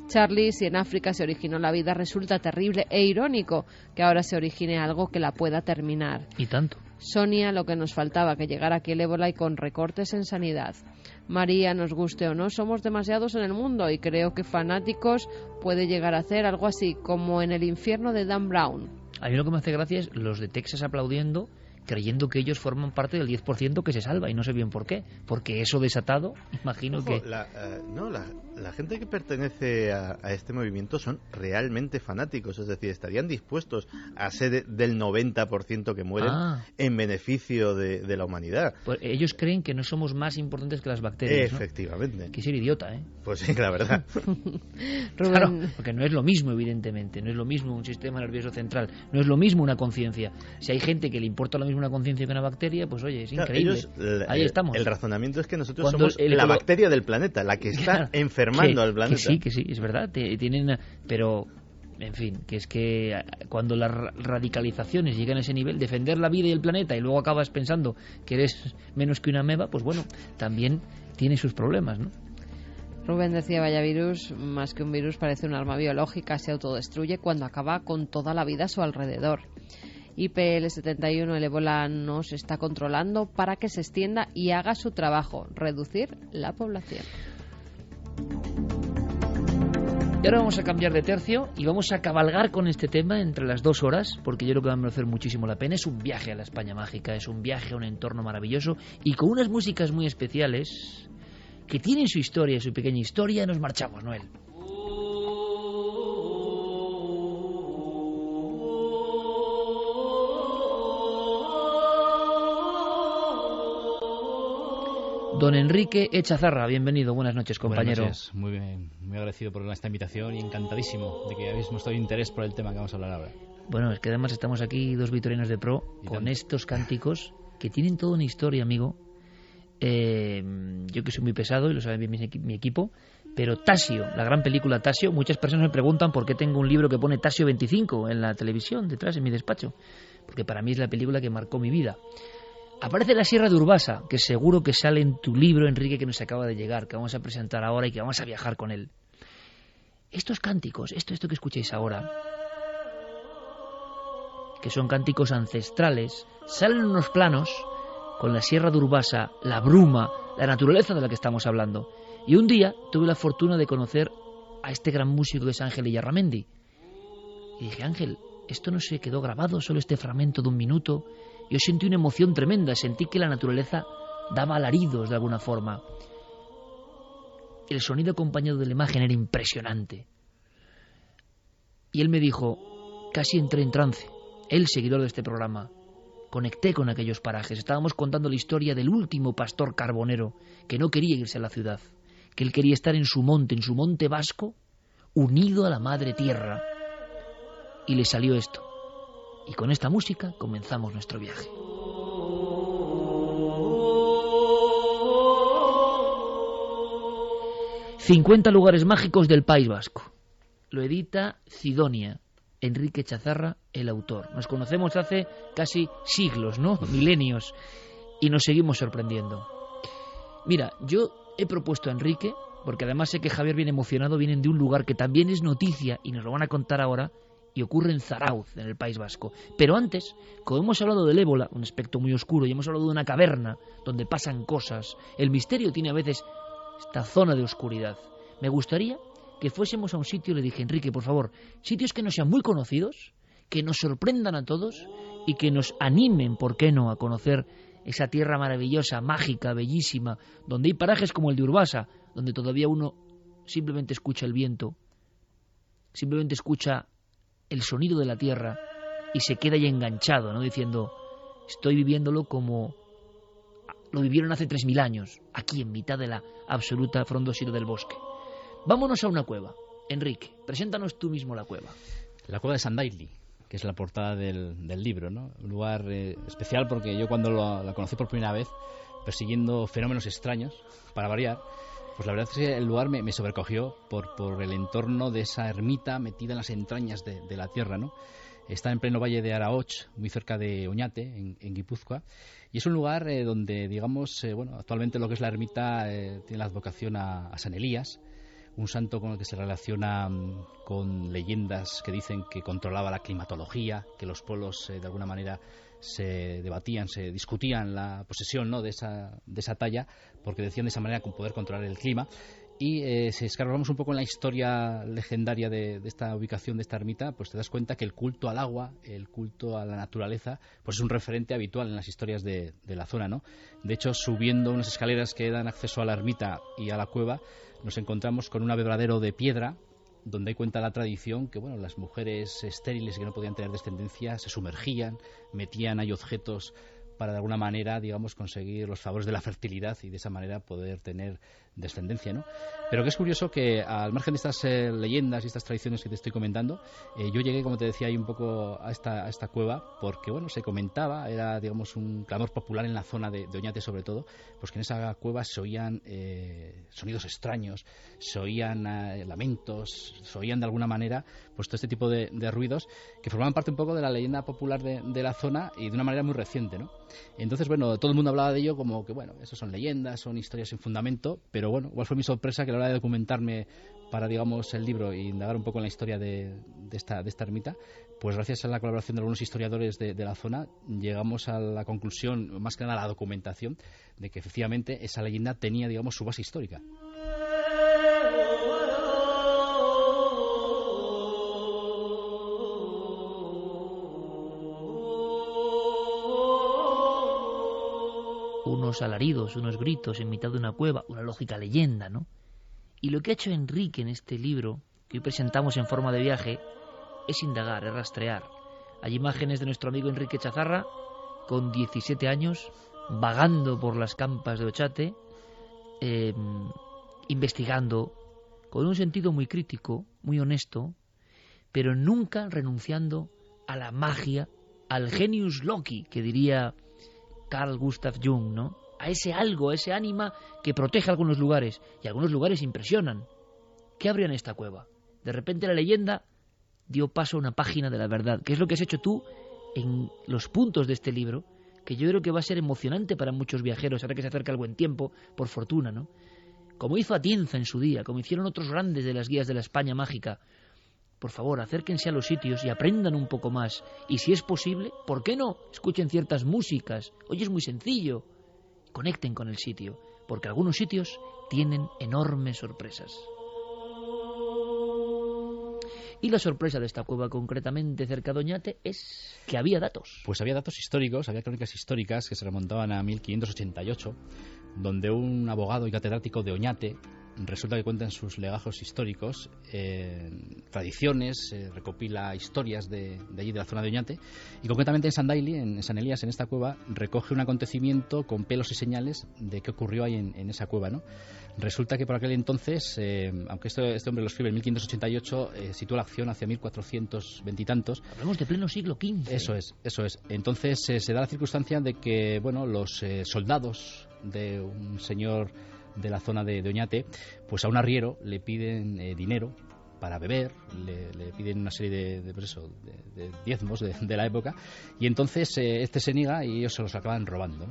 S3: Charlie, si en África se originó la vida, resulta terrible e irónico que ahora se origine algo que la pueda terminar.
S2: Y tanto.
S3: Sonia, lo que nos faltaba, que llegara aquí el ébola y con recortes en sanidad. María, nos guste o no, somos demasiados en el mundo y creo que fanáticos puede llegar a hacer algo así como en el infierno de Dan Brown.
S2: A mí lo que me hace gracia es los de Texas aplaudiendo creyendo que ellos forman parte del 10% que se salva y no sé bien por qué. Porque eso desatado, imagino que...
S4: La, eh, no, la, gente que pertenece a, este movimiento son realmente fanáticos, es decir, estarían dispuestos a ser del 90% que mueren ah. en beneficio de, la humanidad.
S2: Pues ellos creen que no somos más importantes que las bacterias.
S4: Efectivamente.
S2: Que ser idiota, ¿eh?
S4: Pues sí, la verdad.
S2: claro, porque no es lo mismo, evidentemente. No es lo mismo un sistema nervioso central. No es lo mismo una conciencia. Si hay gente que le importa lo mismo una conciencia que una bacteria, pues oye, es increíble. Ahí estamos.
S4: El razonamiento es que nosotros somos la bacteria del planeta, la que está enfermando al planeta.
S2: Que sí, que sí, es verdad. Tienen, pero en fin, que es que eh, cuando las radicalizaciones llegan a ese nivel, defender la vida y el planeta y luego acabas pensando que eres menos que una meba, pues bueno, también tiene sus problemas, ¿no?
S3: Rubén decía, vaya virus, más que un virus parece un arma biológica, se autodestruye cuando acaba con toda la vida a su alrededor. IPL-71, el ébola nos está controlando para que se extienda y haga su trabajo, reducir la población.
S2: Y ahora vamos a cambiar de tercio y vamos a cabalgar con este tema entre las dos horas, porque yo creo que va a merecer muchísimo la pena. Es un viaje a la España mágica, es un viaje a un entorno maravilloso y con unas músicas muy especiales que tienen su historia, su pequeña historia. Nos marchamos, Noel. Don Enrique Echazarra, bienvenido, buenas noches, compañero.
S13: Buenas noches. Muy bien, muy agradecido por esta invitación y encantadísimo de que habéis mostrado interés por el tema que vamos a hablar ahora.
S2: Bueno, es que además estamos aquí dos vitorianos de pro con estos cánticos que tienen toda una historia, amigo. Eh, yo que soy muy pesado y lo sabe bien mi, equipo, pero Tasio, la gran película Tasio, muchas personas me preguntan por qué tengo un libro que pone Tasio 25 en la televisión, detrás en mi despacho, porque para mí es la película que marcó mi vida. Aparece la Sierra de Urbasa, que seguro que sale en tu libro, Enrique, que nos acaba de llegar, que vamos a presentar ahora y que vamos a viajar con él. Estos cánticos, esto, esto que escucháis ahora, que son cánticos ancestrales, salen en unos planos con la Sierra de Urbasa, la bruma, la naturaleza de la que estamos hablando. Y un día tuve la fortuna de conocer a este gran músico que es Ángel Iyarramendi. Y dije, Ángel, esto no se quedó grabado, solo este fragmento de un minuto yo sentí una emoción tremenda, sentí que la naturaleza daba alaridos de alguna forma. El sonido acompañado de la imagen era impresionante. Y él me dijo, casi entré en trance, el seguidor de este programa. Conecté con aquellos parajes. Estábamos contando la historia del último pastor carbonero que no quería irse a la ciudad, que él quería estar en su monte, en su monte vasco, unido a la madre tierra. Y le salió esto. Y con esta música comenzamos nuestro viaje. ...50 lugares mágicos del País Vasco. Lo edita Cidonia, Enrique Chazarra, el autor. Nos conocemos hace casi siglos, ¿no? Milenios. Y nos seguimos sorprendiendo. Mira, yo he propuesto a Enrique, porque además sé que Javier viene emocionado, vienen de un lugar que también es noticia, y nos lo van a contar ahora, y ocurre en Zarauz, en el País Vasco. Pero antes, como hemos hablado del ébola, un aspecto muy oscuro, y hemos hablado de una caverna donde pasan cosas, el misterio tiene a veces esta zona de oscuridad. Me gustaría que fuésemos a un sitio, le dije, Enrique, por favor, sitios que no sean muy conocidos, que nos sorprendan a todos y que nos animen, ¿por qué no?, a conocer esa tierra maravillosa, mágica, bellísima, donde hay parajes como el de Urbasa, donde todavía uno simplemente escucha el viento, simplemente escucha el sonido de la tierra y se queda ahí enganchado, ¿no? Diciendo, estoy viviéndolo como lo vivieron hace 3.000 años, aquí en mitad de la absoluta frondosidad del bosque. Vámonos a una cueva. Enrique, preséntanos tú mismo la cueva.
S13: La cueva de Sandaili, que es la portada del, libro, ¿no? Un lugar eh, especial porque yo cuando la conocí por primera vez, persiguiendo fenómenos extraños, para variar, pues la verdad es que el lugar me, sobrecogió por, por, el entorno de esa ermita metida en las entrañas de, la tierra, ¿no? Está en pleno valle de Araoch, muy cerca de Oñate, en, Guipúzcoa, y es un lugar eh, donde, digamos, eh, bueno, actualmente lo que es la ermita eh, tiene la advocación a, San Elías, un santo con el que se relaciona mm, con leyendas que dicen que controlaba la climatología, que los polos de alguna manera se debatían, se discutían la posesión ¿no? de, esa, de esa talla, porque decían de esa manera poder controlar el clima. Y eh, si escarbamos un poco en la historia legendaria de, esta ubicación, de esta ermita, pues te das cuenta que el culto al agua, el culto a la naturaleza, pues es un referente habitual en las historias de, la zona, ¿no? De hecho, subiendo unas escaleras que dan acceso a la ermita y a la cueva, nos encontramos con un abebradero de piedra donde cuenta la tradición que bueno las mujeres estériles que no podían tener descendencia se sumergían metían ahí objetos para de alguna manera, digamos, conseguir los favores de la fertilidad y de esa manera poder tener descendencia, ¿no? Pero que es curioso que al margen de estas eh, leyendas y estas tradiciones que te estoy comentando, eh, yo llegué, como te decía, ahí un poco a esta, a esta cueva porque, bueno, se comentaba, era, digamos, un clamor popular en la zona de, Oñate sobre todo, pues que en esa cueva se oían eh, sonidos extraños, se oían lamentos, se oían de alguna manera, pues todo este tipo de, ruidos que formaban parte un poco de la leyenda popular de, de la zona y de una manera muy reciente, ¿no? Entonces, bueno, todo el mundo hablaba de ello como que, bueno, eso son leyendas, son historias sin fundamento, pero bueno, igual fue mi sorpresa que a la hora de documentarme para, digamos, el libro e indagar un poco en la historia de, esta, ermita, pues gracias a la colaboración de algunos historiadores de, de, la zona, llegamos a la conclusión, más que nada a la documentación, de que efectivamente esa leyenda tenía, digamos, su base histórica.
S2: Unos alaridos, unos gritos en mitad de una cueva, una lógica leyenda, ¿no? Y lo que ha hecho Enrique en este libro, que hoy presentamos en forma de viaje, es indagar, es rastrear. Hay imágenes de nuestro amigo Enrique Chazarra, con 17 años, vagando por las campas de Ochate, em, investigando, con un sentido muy crítico, muy honesto, pero nunca renunciando a la magia, al genius loci, que diría Carl Gustav Jung, ¿no? A ese algo, a ese ánima que protege algunos lugares y algunos lugares impresionan. ¿Qué habría en esta cueva? De repente la leyenda dio paso a una página de la verdad, que es lo que has hecho tú en los puntos de este libro, que yo creo que va a ser emocionante para muchos viajeros, ahora que se acerca el buen tiempo, por fortuna, ¿no? Como hizo Atienza en su día, como hicieron otros grandes de las guías de la España mágica, por favor, acérquense a los sitios y aprendan un poco más. Y si es posible, ¿por qué no? Escuchen ciertas músicas. Oye, es muy sencillo. Conecten con el sitio, porque algunos sitios tienen enormes sorpresas. Y la sorpresa de esta cueva, concretamente cerca de Oñate, es que había datos.
S13: Pues había datos históricos, había crónicas históricas que se remontaban a 1588, donde un abogado y catedrático de Oñate resulta que cuenta en sus legajos históricos eh, tradiciones, eh, recopila historias de, allí, de la zona de Oñate, y concretamente en San Daily, en San Elías, en esta cueva, recoge un acontecimiento con pelos y señales de qué ocurrió ahí en, esa cueva. ¿no? Resulta que por aquel entonces, eh, aunque este, este, hombre lo escribe en 1588, sitúa la acción hacia 1420 y tantos.
S2: Hablamos de pleno siglo XV.
S13: Eso es, eso es. Entonces se da la circunstancia de que bueno, los soldados de un señor de la zona de, Oñate, pues a un arriero le piden eh, dinero para beber, le, piden una serie de, pues de, diezmos de, la época, y entonces eh, este se niega y ellos se los acaban robando.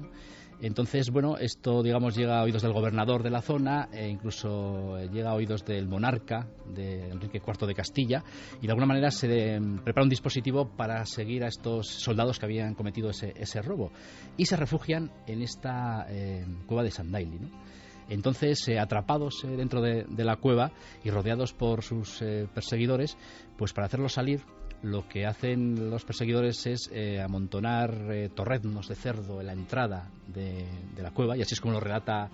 S13: Entonces, bueno, esto, digamos, llega a oídos del gobernador de la zona, e incluso eh, llega a oídos del monarca, de Enrique IV de Castilla, y de alguna manera se prepara un dispositivo para seguir a estos soldados que habían cometido ese, ese robo. Y se refugian en esta cueva de Sandaili. Entonces, eh, atrapados eh, dentro de, la cueva y rodeados por sus eh, perseguidores, pues para hacerlos salir, lo que hacen los perseguidores es amontonar torreznos de cerdo en la entrada de, la cueva, y así es como lo relata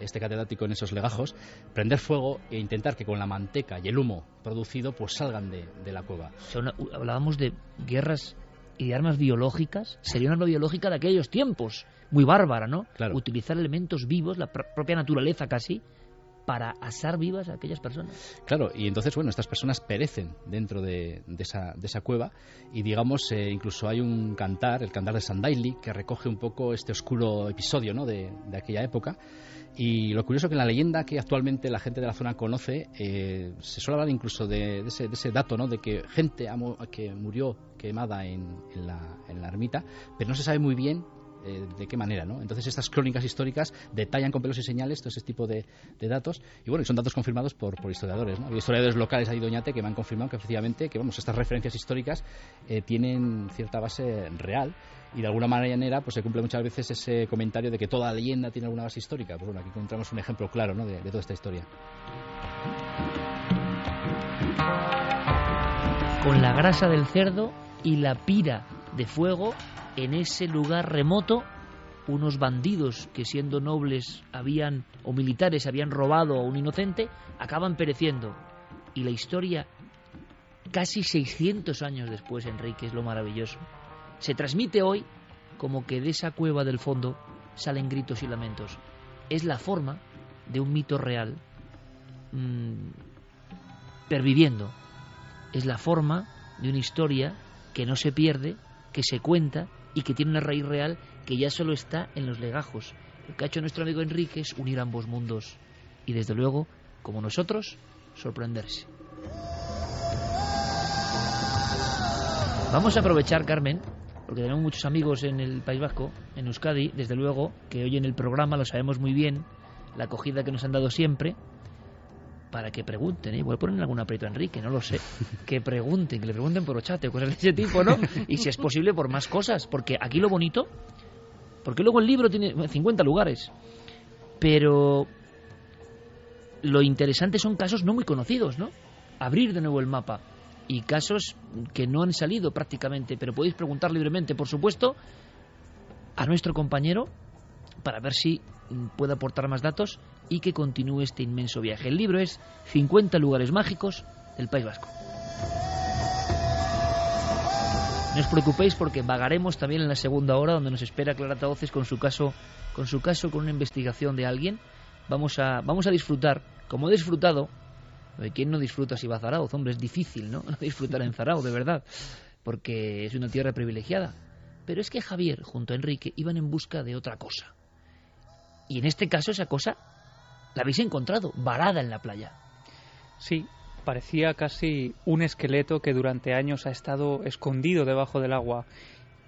S13: este catedrático en esos legajos, prender fuego e intentar que con la manteca y el humo producido pues salgan de, la cueva.
S2: hablábamos de guerras y de armas biológicas, sería una arma biológica de aquellos tiempos muy bárbara, ¿no? Utilizar elementos vivos, la propia naturaleza casi, para asar vivas a aquellas personas.
S13: Claro, y entonces, bueno, estas personas perecen dentro de, esa, de esa, cueva y, digamos, eh, incluso hay un cantar, el cantar de Sandaili, que recoge un poco este oscuro episodio ¿no? de, aquella época. Y lo curioso que en la leyenda que actualmente la gente de la zona conoce, eh, se suele hablar incluso de, ese, ese, dato, ¿no? De que gente que murió quemada en, en, la, en la ermita, pero no se sabe muy bien eh, de qué manera, ¿no? Entonces estas crónicas históricas detallan con pelos y señales todo ese tipo de, datos y bueno, y son datos confirmados por, por historiadores, ¿no? Historiadores locales ahí Doñate que me han confirmado que efectivamente que vamos, estas referencias históricas eh, tienen cierta base real y de alguna manera pues se cumple muchas veces ese comentario de que toda leyenda tiene alguna base histórica. Pues bueno, aquí encontramos un ejemplo claro ¿no? de toda esta historia.
S2: Con la grasa del cerdo y la pira de fuego en ese lugar remoto. Unos bandidos que siendo nobles habían o militares habían robado a un inocente acaban pereciendo. Y la historia casi 600 años después Enrique es lo maravilloso. Se transmite hoy como que de esa cueva del fondo salen gritos y lamentos. Es la forma de un mito real mmm, perviviendo. Es la forma de una historia que no se pierde, que se cuenta y que tiene una raíz real que ya solo está en los legajos. Lo que ha hecho nuestro amigo Enrique es unir ambos mundos y desde luego, como nosotros, sorprenderse. Vamos a aprovechar, Carmen, porque tenemos muchos amigos en el País Vasco, en Euskadi, desde luego, que hoy en el programa lo sabemos muy bien, la acogida que nos han dado siempre, para que pregunten, ¿eh? voy a poner algún aprieto a Enrique, no lo sé, que pregunten, que le pregunten por ochate o cosas de ese tipo, ¿no? Y si es posible por más cosas, porque aquí lo bonito, porque luego el libro tiene 50 lugares, pero lo interesante son casos no muy conocidos, ¿no? Abrir de nuevo el mapa y casos que no han salido prácticamente, pero podéis preguntar libremente, por supuesto, a nuestro compañero para ver si puede aportar más datos y que continúe este inmenso viaje. El libro es 50 lugares mágicos del País Vasco. No os preocupéis porque vagaremos también en la segunda hora donde nos espera Clara Taoces con su caso, con su caso, con una investigación de alguien. Vamos a, vamos a disfrutar, como he disfrutado, ¿de quién no disfruta si va a Zarauz? Hombre, es difícil, ¿no? disfrutar en Zarauz, de verdad, porque es una tierra privilegiada. Pero es que Javier, junto a Enrique, iban en busca de otra cosa. Y en este caso esa cosa la habéis encontrado, varada en la playa.
S6: Sí, parecía casi un esqueleto que durante años ha estado escondido debajo del agua.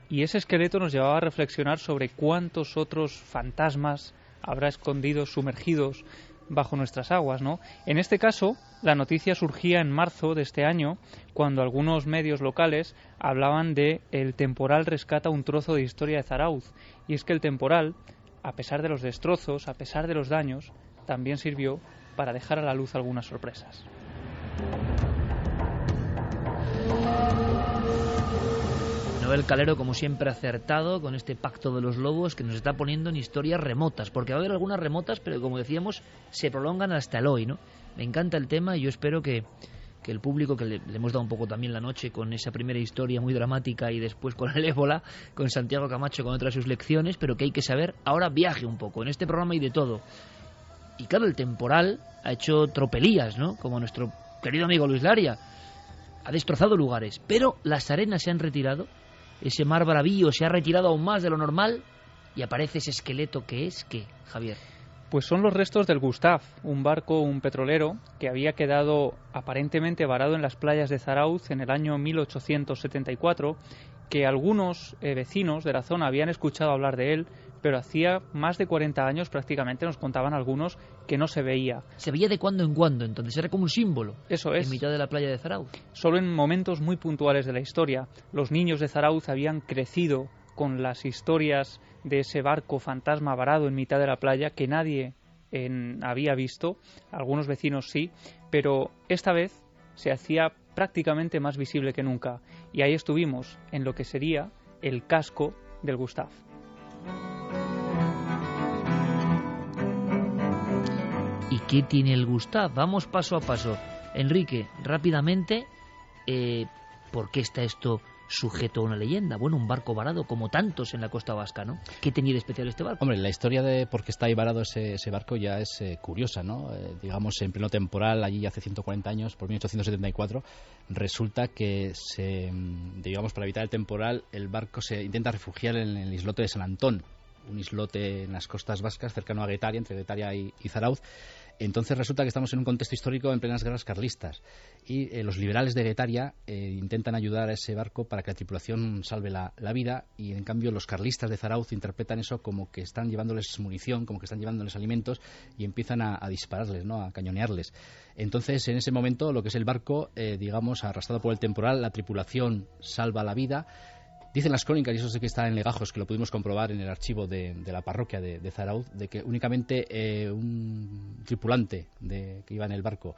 S6: Y ese esqueleto nos llevaba a reflexionar sobre cuántos otros fantasmas habrá escondidos, sumergidos bajo nuestras aguas, ¿no? En este caso, la noticia surgía en marzo de este año, cuando algunos medios locales hablaban de el temporal rescata un trozo de historia de Zarauz. Y es que el temporal, a pesar de los destrozos, a pesar de los daños, también sirvió para dejar a la luz algunas sorpresas.
S2: Noel Calero, como siempre, acertado con este pacto de los lobos que nos está poniendo en historias remotas, porque va a haber algunas remotas, pero como decíamos, se prolongan hasta el hoy, ¿no? Me encanta el tema y yo espero que, que el público, que le, hemos dado un poco también la noche con esa primera historia muy dramática y después con el ébola, con Santiago Camacho con otras sus lecciones, pero que hay que saber, ahora viaje un poco. En este programa y de todo. Y claro, el temporal ha hecho tropelías, ¿no? Como nuestro querido amigo Luis Laria. Ha destrozado lugares, pero las arenas se han retirado, ese mar bravío se ha retirado aún más de lo normal y aparece ese esqueleto que es, ¿qué, Javier?
S6: Pues son los restos del Gustav, un barco, un petrolero, que había quedado aparentemente varado en las playas de Zarauz en el año 1874, que algunos eh, vecinos de la zona habían escuchado hablar de él, pero hacía más de 40 años prácticamente nos contaban algunos que no se veía.
S2: Se veía de cuando en cuando, entonces era como un símbolo.
S6: Eso es.
S2: En mitad de la playa de Zarauz.
S6: Solo en momentos muy puntuales de la historia. Los niños de Zarauz habían crecido con las historias de ese barco fantasma varado en mitad de la playa que nadie había visto, algunos vecinos sí, pero esta vez se hacía prácticamente más visible que nunca. Y ahí estuvimos, en lo que sería el casco del Gustav.
S2: ¿Y qué tiene el Gustav? Vamos paso a paso. Enrique, rápidamente, eh, ¿por qué está esto sujeto a una leyenda? Bueno, un barco varado, como tantos en la costa vasca, ¿no? ¿Qué tenía de especial este barco?
S13: Hombre, la historia de por qué está ahí varado ese, barco ya es eh, curiosa, ¿no? Eh, digamos, en pleno temporal, allí hace 140 años, por 1874, resulta que, se, mm, digamos, para evitar el temporal, el barco se intenta refugiar en el islote de San Antón, un islote en las costas vascas, cercano a Guetaria, entre Guetaria y Zarauz. Entonces resulta que estamos en un contexto histórico en plenas guerras carlistas y eh, los liberales de Guetaria eh, intentan ayudar a ese barco para que la tripulación salve la, vida y en cambio los carlistas de Zarauz interpretan eso como que están llevándoles munición, como que están llevándoles alimentos y empiezan a, dispararles, ¿no? a cañonearles. Entonces en ese momento lo que es el barco, eh, digamos, arrastrado por el temporal, la tripulación salva la vida Dicen las crónicas, y eso sé que está en legajos, que lo pudimos comprobar en el archivo de, la parroquia de, de, Zarauz, de que únicamente eh, un tripulante de, que iba en el barco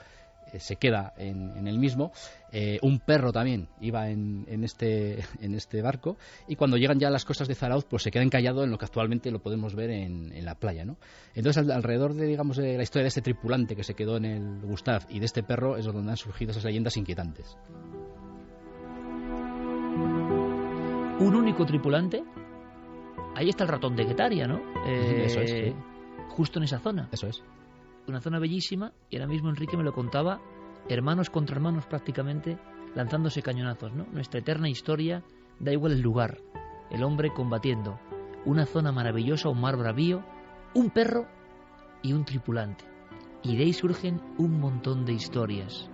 S13: eh, se queda en, el mismo. Eh, un perro también iba en, este, en este barco. Y cuando llegan ya a las costas de Zarauz, pues se queda encallado en lo que actualmente lo podemos ver en, la playa. ¿no? Entonces, alrededor de, digamos, de la historia de este tripulante que se quedó en el Gustav y de este perro es donde han surgido esas leyendas inquietantes.
S2: Un único tripulante, ahí está el ratón de Guetaria, ¿no?
S13: Eso es. Eh,
S2: justo en esa zona.
S13: Eso es.
S2: Una zona bellísima y ahora mismo Enrique me lo contaba, hermanos contra hermanos prácticamente, lanzándose cañonazos, ¿no? Nuestra eterna historia, da igual el lugar, el hombre combatiendo. Una zona maravillosa, un mar bravío, un perro y un tripulante. Y de ahí surgen un montón de historias,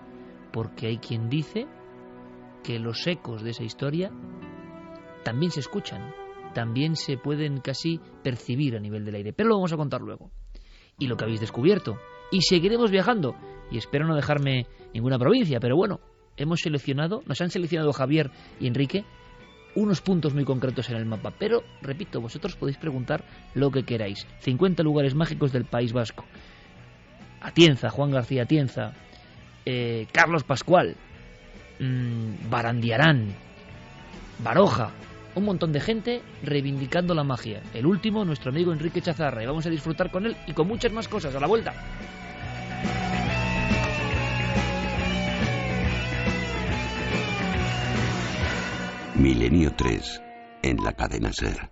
S2: porque hay quien dice que los ecos de esa historia también se escuchan, también se pueden casi percibir a nivel del aire, pero lo vamos a contar luego. Y lo que habéis descubierto. Y seguiremos viajando. Y espero no dejarme ninguna provincia, pero bueno, hemos seleccionado, nos han seleccionado Javier y Enrique unos puntos muy concretos en el mapa. Pero, repito, vosotros podéis preguntar lo que queráis. 50 lugares mágicos del País Vasco. Atienza, Juan García Atienza, eh, Carlos Pascual, mmm, Barandiarán, Baroja, un montón de gente reivindicando la magia. El último, nuestro amigo Enrique Chazarra, y vamos a disfrutar con él y con muchas más cosas a la vuelta.
S14: Milenio 3 en la cadena Ser.